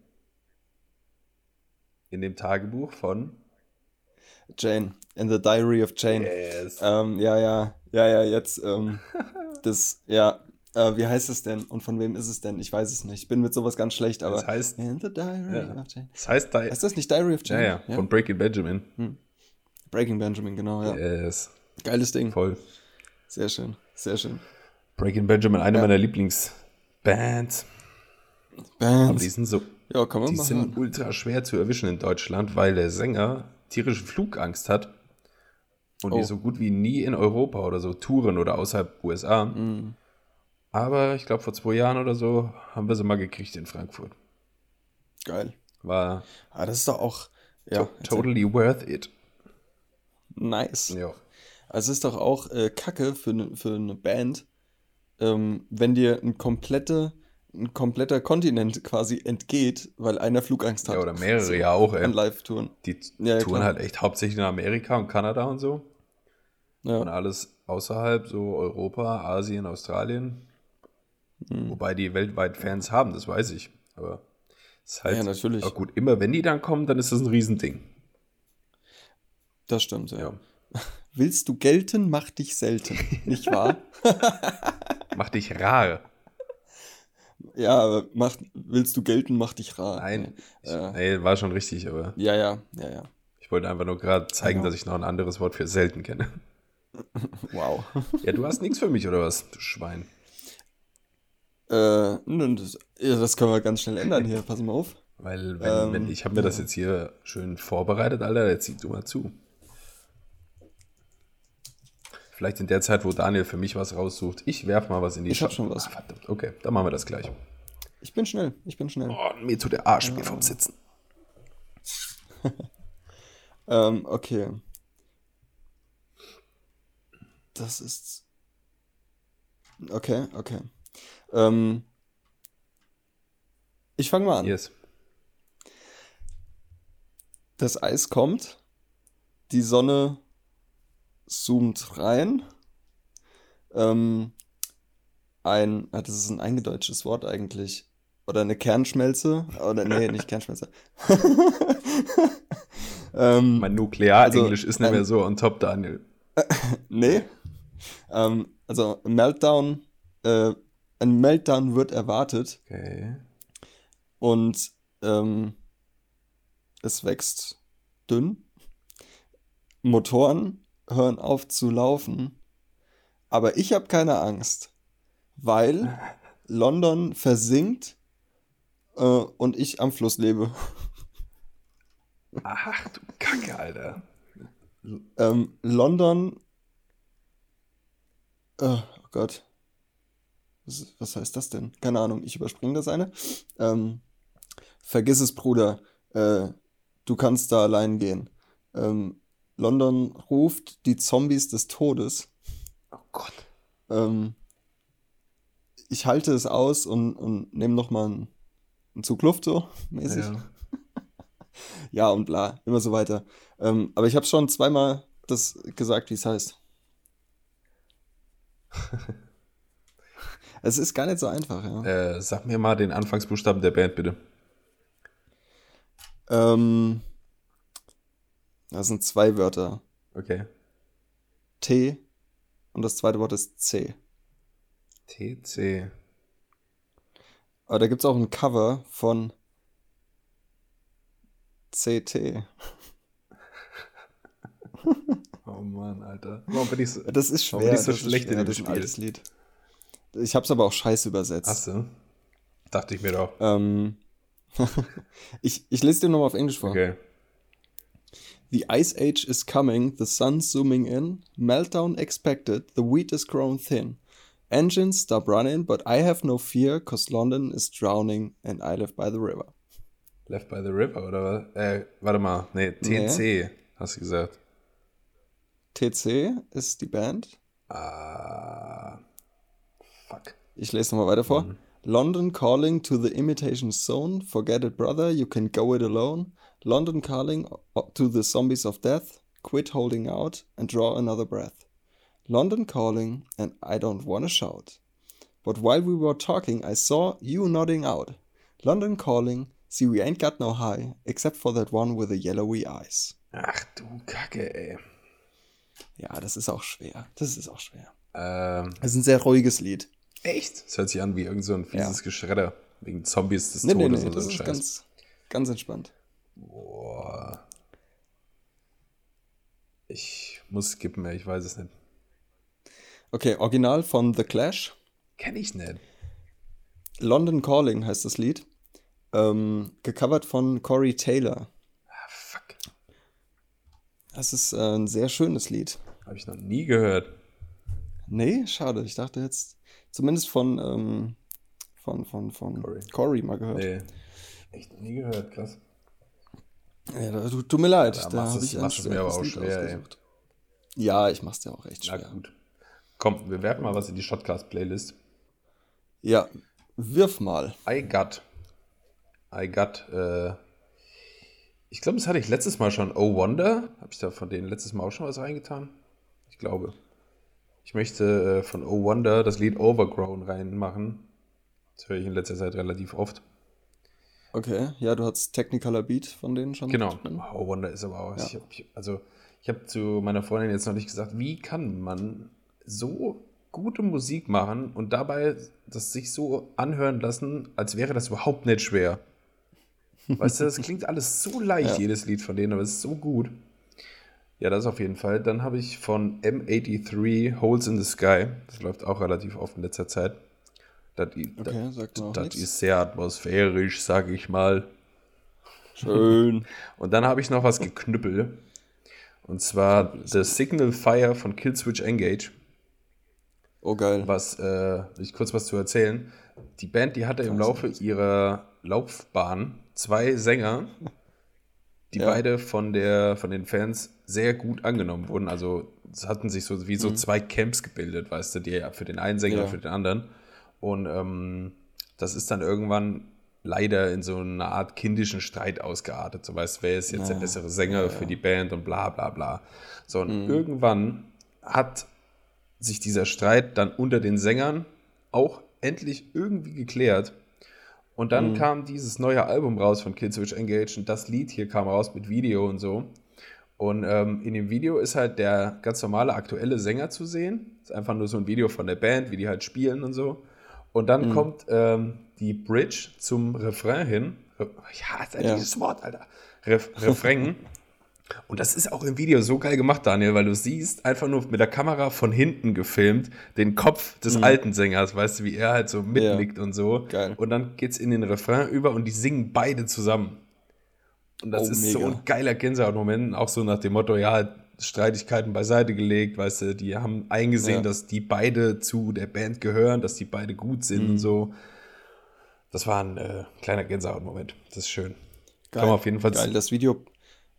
in dem Tagebuch von Jane. In the Diary of Jane. Yes. Ähm, ja, ja, ja, ja, jetzt, ähm, [LAUGHS] das, ja, äh, wie heißt es denn und von wem ist es denn? Ich weiß es nicht. Ich bin mit sowas ganz schlecht, aber. Das heißt- In the Diary Ja. of Jane. Das heißt da. Heißt das nicht Diary of Ja, Jane? ja, von Breaking Benjamin. Breaking Benjamin, genau, ja. Yes. Geiles Ding. Voll. Sehr schön, sehr schön. Breaking Benjamin, eine Ja. meiner Lieblingsbands. Aber Bands. die sind so, Ja, kann man die mal sind ultra schwer zu erwischen in Deutschland, weil der Sänger tierische Flugangst hat und die Oh. so gut wie nie in Europa oder so touren oder außerhalb USA. Mhm. Aber ich glaube, vor zwei Jahren oder so haben wir sie mal gekriegt in Frankfurt. Geil. War Ah, das ist doch auch, ja, to totally worth it. Nice. Ja. Also es ist doch auch äh, Kacke für eine für eine Band, ähm, wenn dir ein, komplette, ein kompletter Kontinent quasi entgeht, weil einer Flugangst hat. ja, oder mehrere ja auch, An ey. Live-Touren. Die Ja, ja, touren klar. halt echt hauptsächlich in Amerika und Kanada und so. Und Ja, alles außerhalb, so Europa, Asien, Australien. Hm. Wobei die weltweit Fans haben, das weiß ich. Aber es ist halt. Ja, natürlich. Aber gut, immer wenn die dann kommen, dann ist das ein Riesending. Das stimmt, ja. Ja. [LAUGHS] Willst du gelten, mach dich selten, nicht wahr? [LAUGHS] Macht dich rar. ja, aber mach, willst du gelten, mach dich rar. Nein. Ich, Ja. nee, war schon richtig, aber Ja, ja, ja, ja. ich wollte einfach nur gerade zeigen, Ja. dass ich noch ein anderes Wort für selten kenne. [LAUGHS] Wow. Ja, du hast nichts für mich, oder was, du Schwein? äh, das, ja, das können wir ganz schnell ändern hier, pass mal auf. Weil, wenn, Ähm, wenn ich habe mir das jetzt hier schön vorbereitet, Alter, jetzt sieh du mal zu. Vielleicht in der Zeit, wo Daniel für mich was raussucht, ich werf mal was in die Ich hab Scha- schon was. Ah, verdammt, okay, dann machen wir das gleich. Ich bin schnell, ich bin schnell. Oh, mir tut der Arsch weh vom Sitzen. [LAUGHS] Ähm, okay. Das ist. Okay, okay. Ähm, ich fange mal an. Yes. Das Eis kommt, die Sonne zoomt rein. Ähm, ein, ah, das ist ein eingedeutschtes Wort eigentlich. Oder eine Kernschmelze. Oder nee, nicht Kernschmelze. [LAUGHS] ähm, Mein Nuklearenglisch Also, ist nicht ein- mehr so on top, Daniel. [LAUGHS] Nee. Ähm, also Meltdown, äh, ein Meltdown wird erwartet Okay. und ähm, es wächst dünn. Motoren hören auf zu laufen. Aber ich habe keine Angst, weil London versinkt äh, und ich am Fluss lebe. [LAUGHS] Ach du Kacke, Alter. Ähm, London. Oh Gott. Was, was heißt das denn? Keine Ahnung, ich überspringe das eine. Ähm, vergiss es, Bruder. Äh, du kannst da allein gehen. Ähm, London ruft die Zombies des Todes. Oh Gott. Ähm, ich halte es aus und, und nehme nochmal einen, einen Zug Luft so mäßig. Ja. [LAUGHS] Ja, und bla, immer so weiter. Ähm, aber ich habe schon zweimal das gesagt, wie es heißt. [LAUGHS] es ist gar nicht so einfach, ja. Äh, sag mir mal den Anfangsbuchstaben der Band, bitte. Ähm, das sind zwei Wörter. Okay. T und das zweite Wort ist C. TC. Aber da gibt es auch ein Cover von CT. [LAUGHS] oh Mann, Alter. Warum bin ich so, das ist schwer. Warum bin ich so das schlecht ist schwer, in dem Spiel? ein altes Lied. Ich hab's aber auch scheiße übersetzt. Achso. Dachte ich mir doch. Ähm, [LAUGHS] ich, ich lese dir nochmal auf Englisch vor. Okay. The ice age is coming, the sun's zooming in, meltdown expected, the wheat is grown thin. Engines stop running, but I have no fear, cause London is drowning and I live by the river. Left by the River, oder was? Äh, warte mal. Nee, TNC, hast du gesagt. TC ist die Band. Ah. Fuck. Ich lese nochmal weiter vor. London calling to the imitation zone. Forget it, brother, you can go it alone. London calling to the zombies of death. Quit holding out and draw another breath. London calling, and I don't want to shout. But while we were talking, I saw you nodding out. London calling, see, we ain't got no high, except for that one with the yellowy eyes. Ach du Kacke, ey. Ja, das ist auch schwer. Das ist auch schwer. Ähm, Es ist ein sehr ruhiges Lied. echt? Das hört sich an wie irgend so ein fieses Ja. Geschredder. Wegen Zombies des Nee, nee, Todes nee, und so das ein ist Scheiß. ganz, ganz entspannt. Boah. Ich muss skippen, ich weiß es nicht. Okay, Original von The Clash. Kenn ich nicht. London Calling heißt das Lied. Ähm, gecovert von Corey Taylor. Ah, fuck. Das ist äh, ein sehr schönes Lied. Habe ich noch nie gehört. Nee, schade. Ich dachte jetzt zumindest von, ähm, von, von, von Corey. Corey. mal gehört. Nee. Echt noch nie gehört, krass. Ja, da, tut, tut mir leid. Da da habe ich machst mir aber auch schwer, ey. Ja, ich mach's dir auch echt Na schwer. gut. Komm, wir werfen mal was in die Shotcast-Playlist. Ja, wirf mal. I got. I got. Äh, ich glaube, das hatte ich letztes Mal schon. Oh Wonder. Habe ich da von denen letztes Mal auch schon was reingetan? Ich glaube. Ich möchte äh, von Oh Wonder das Lied Overgrown reinmachen. Das höre ich in letzter Zeit relativ oft. Okay, ja, du hast Technicolor Beat von denen schon. Genau. Oh Wonder ist aber auch. Ich hab, also, ich habe zu meiner Freundin jetzt noch nicht gesagt, wie kann man so gute Musik machen und dabei das sich so anhören lassen, als wäre das überhaupt nicht schwer. Weißt du, das [LAUGHS] klingt alles so leicht, Ja. jedes Lied von denen, aber es ist so gut. Ja, das auf jeden Fall. Dann habe ich von M83 Holes in the Sky. Das läuft auch relativ oft in letzter Zeit. Das, Okay, das nichts. ist sehr atmosphärisch, sage ich mal. Schön. [LAUGHS] Und dann habe ich noch was geknüppelt. Und zwar The Signal Fire von Killswitch Engage. Oh, geil. Was, äh, ich kurz was zu erzählen. Die Band, die hatte im Laufe ihrer Laufbahn zwei Sänger, die Ja. beide von, der, von den Fans sehr gut angenommen wurden. Also es hatten sich so wie so zwei Camps gebildet, weißt du, die für den einen Sänger Mhm. Ja. und für den anderen. Und ähm, das ist dann irgendwann leider in so eine Art kindischen Streit ausgeartet. So weißt wer ist jetzt der bessere Sänger für die Band und bla bla bla. So, und Mhm. irgendwann hat sich dieser Streit dann unter den Sängern auch endlich irgendwie geklärt. Und Mhm. dann kam dieses neue Album raus von Killswitch Engage und das Lied hier kam raus mit Video und so. Und ähm, in dem Video ist halt der ganz normale aktuelle Sänger zu sehen. Ist einfach nur so ein Video von der Band, wie die halt spielen und so. Und dann kommt ähm, die Bridge zum Refrain hin. Ja, ist ja Ja. dieses Wort, Alter. Ref Refrain. [LAUGHS] Und das ist auch im Video so geil gemacht, Daniel, weil du siehst, einfach nur mit der Kamera von hinten gefilmt, den Kopf des alten Sängers, weißt du, wie er halt so mitnickt und so. Geil. Und dann geht's in den Refrain über und die singen beide zusammen. Und das Oh, ist so mega. ein geiler Gänsehautmoment, auch so nach dem Motto, ja, Streitigkeiten beiseite gelegt, weißt du, die haben eingesehen, Ja. dass die beide zu der Band gehören, dass die beide gut sind Mhm. und so. Das war ein äh, kleiner Gänsehautmoment. Das ist schön. Geil. Kann man auf jeden Fall Geil, das Video,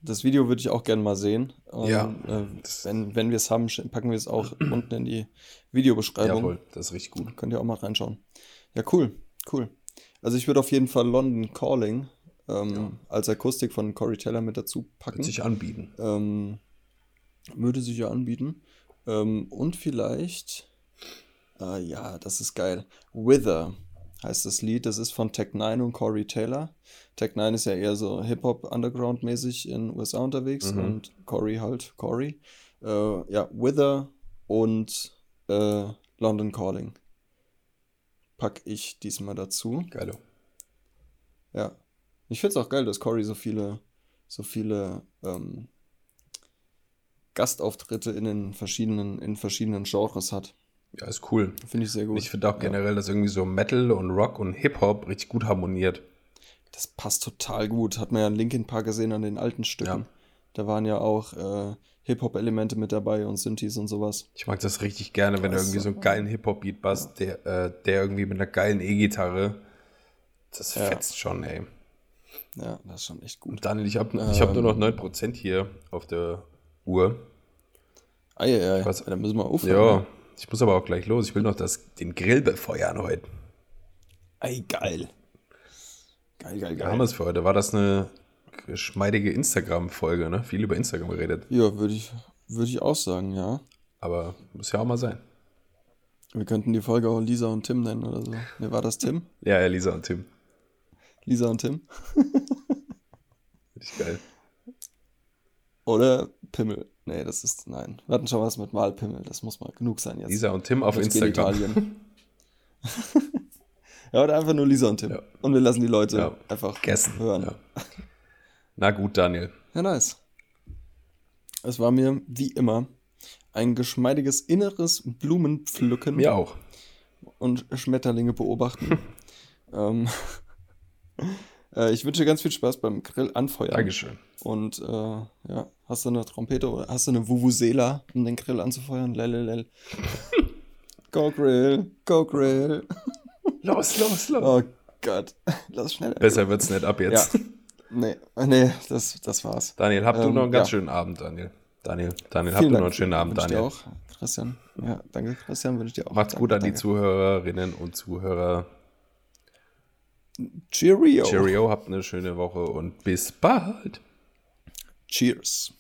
das Video würde ich auch gerne mal sehen. Und, Ja. Äh, wenn wenn wir es haben, packen wir es auch [CLEARS THROAT] unten in die Videobeschreibung. Jawohl, das ist richtig gut. Könnt ihr auch mal reinschauen. Ja, cool, cool. Also ich würde auf jeden Fall London Calling ähm, als Akustik von Corey Taylor mit dazu packen. Wird sich anbieten. Ähm, würde sich ja anbieten. Ähm, und vielleicht, ah ja, das ist geil. Wither heißt das Lied. Das ist von Tech 9 und Corey Taylor. Tech 9 ist ja eher so Hip-Hop-Underground-mäßig in den USA unterwegs Mhm. und Corey halt Corey. Äh, ja, Wither und äh, London Calling pack ich diesmal dazu. Geilo. Ja. Ich finde es auch geil, dass Corey so viele, so viele ähm, Gastauftritte in den verschiedenen, in verschiedenen Genres hat. Ja, ist cool. Finde ich sehr gut. Ich finde auch generell, dass irgendwie so Metal und Rock und Hip-Hop richtig gut harmoniert. Das passt total gut. Hat man ja in Linkin Park gesehen an den alten Stücken. Ja. Da waren ja auch äh, Hip-Hop-Elemente mit dabei und Synthes und sowas. Ich mag das richtig gerne, wenn du Das- irgendwie so einen geilen Hip-Hop-Beat basst, der, äh, der irgendwie mit einer geilen E-Gitarre. Das Ja. fetzt schon, ey. Ja, das ist schon echt gut. Und Daniel, ich habe ich hab nur noch Ähm. 9% hier auf der Uhr. Eieiei, Was- da müssen wir aufhören. Ja, ne? ich muss aber auch gleich los. Ich will noch das, den Grill befeuern heute. Ey, geil. Geil, geil, Da haben geil. wir es für heute. War das eine geschmeidige Instagram-Folge, ne? Viel über Instagram geredet. Ja, würde ich, würd ich auch sagen, ja. Aber muss ja auch mal sein. Wir könnten die Folge auch Lisa und Tim nennen oder so. Ne, war das Tim? Ja, Elisa und Tim. Lisa und Tim? Richtig geil. Oder Pimmel? Nee, das ist, nein. Wir hatten schon was mit Malpimmel, das muss mal genug sein jetzt. Lisa und Tim auf Mit Instagram. [LAUGHS] Ja, oder einfach nur Lisa und Tim. Ja. Und wir lassen die Leute Ja. einfach Vergessen. hören. Ja. Na gut, Daniel. Ja, nice. Es war mir, wie immer, ein geschmeidiges inneres Blumenpflücken Mir auch. und Schmetterlinge beobachten. [LAUGHS] ähm, [LAUGHS] äh, ich wünsche dir ganz viel Spaß beim Grill anfeuern. Dankeschön. Und äh, ja, hast du eine Trompete oder hast du eine Vuvuzela, um den Grill anzufeuern? Lelelel. [LAUGHS] go Grill, go Grill. Los, los, los. Oh Gott, lass schneller. Besser wird's nicht ab Ja. jetzt. Nee, nee, das, das war's. Daniel, habt du Ähm, noch einen ganz ja. schönen Abend, Daniel. Daniel, Daniel, habt du noch einen schönen Abend, Wünsch Daniel. Dir auch, Christian. Ja, danke, Christian, wünsche ich dir auch. Macht's danke, gut an die danke. Zuhörerinnen und Zuhörer. Cheerio. Cheerio, habt eine schöne Woche und bis bald. Cheers.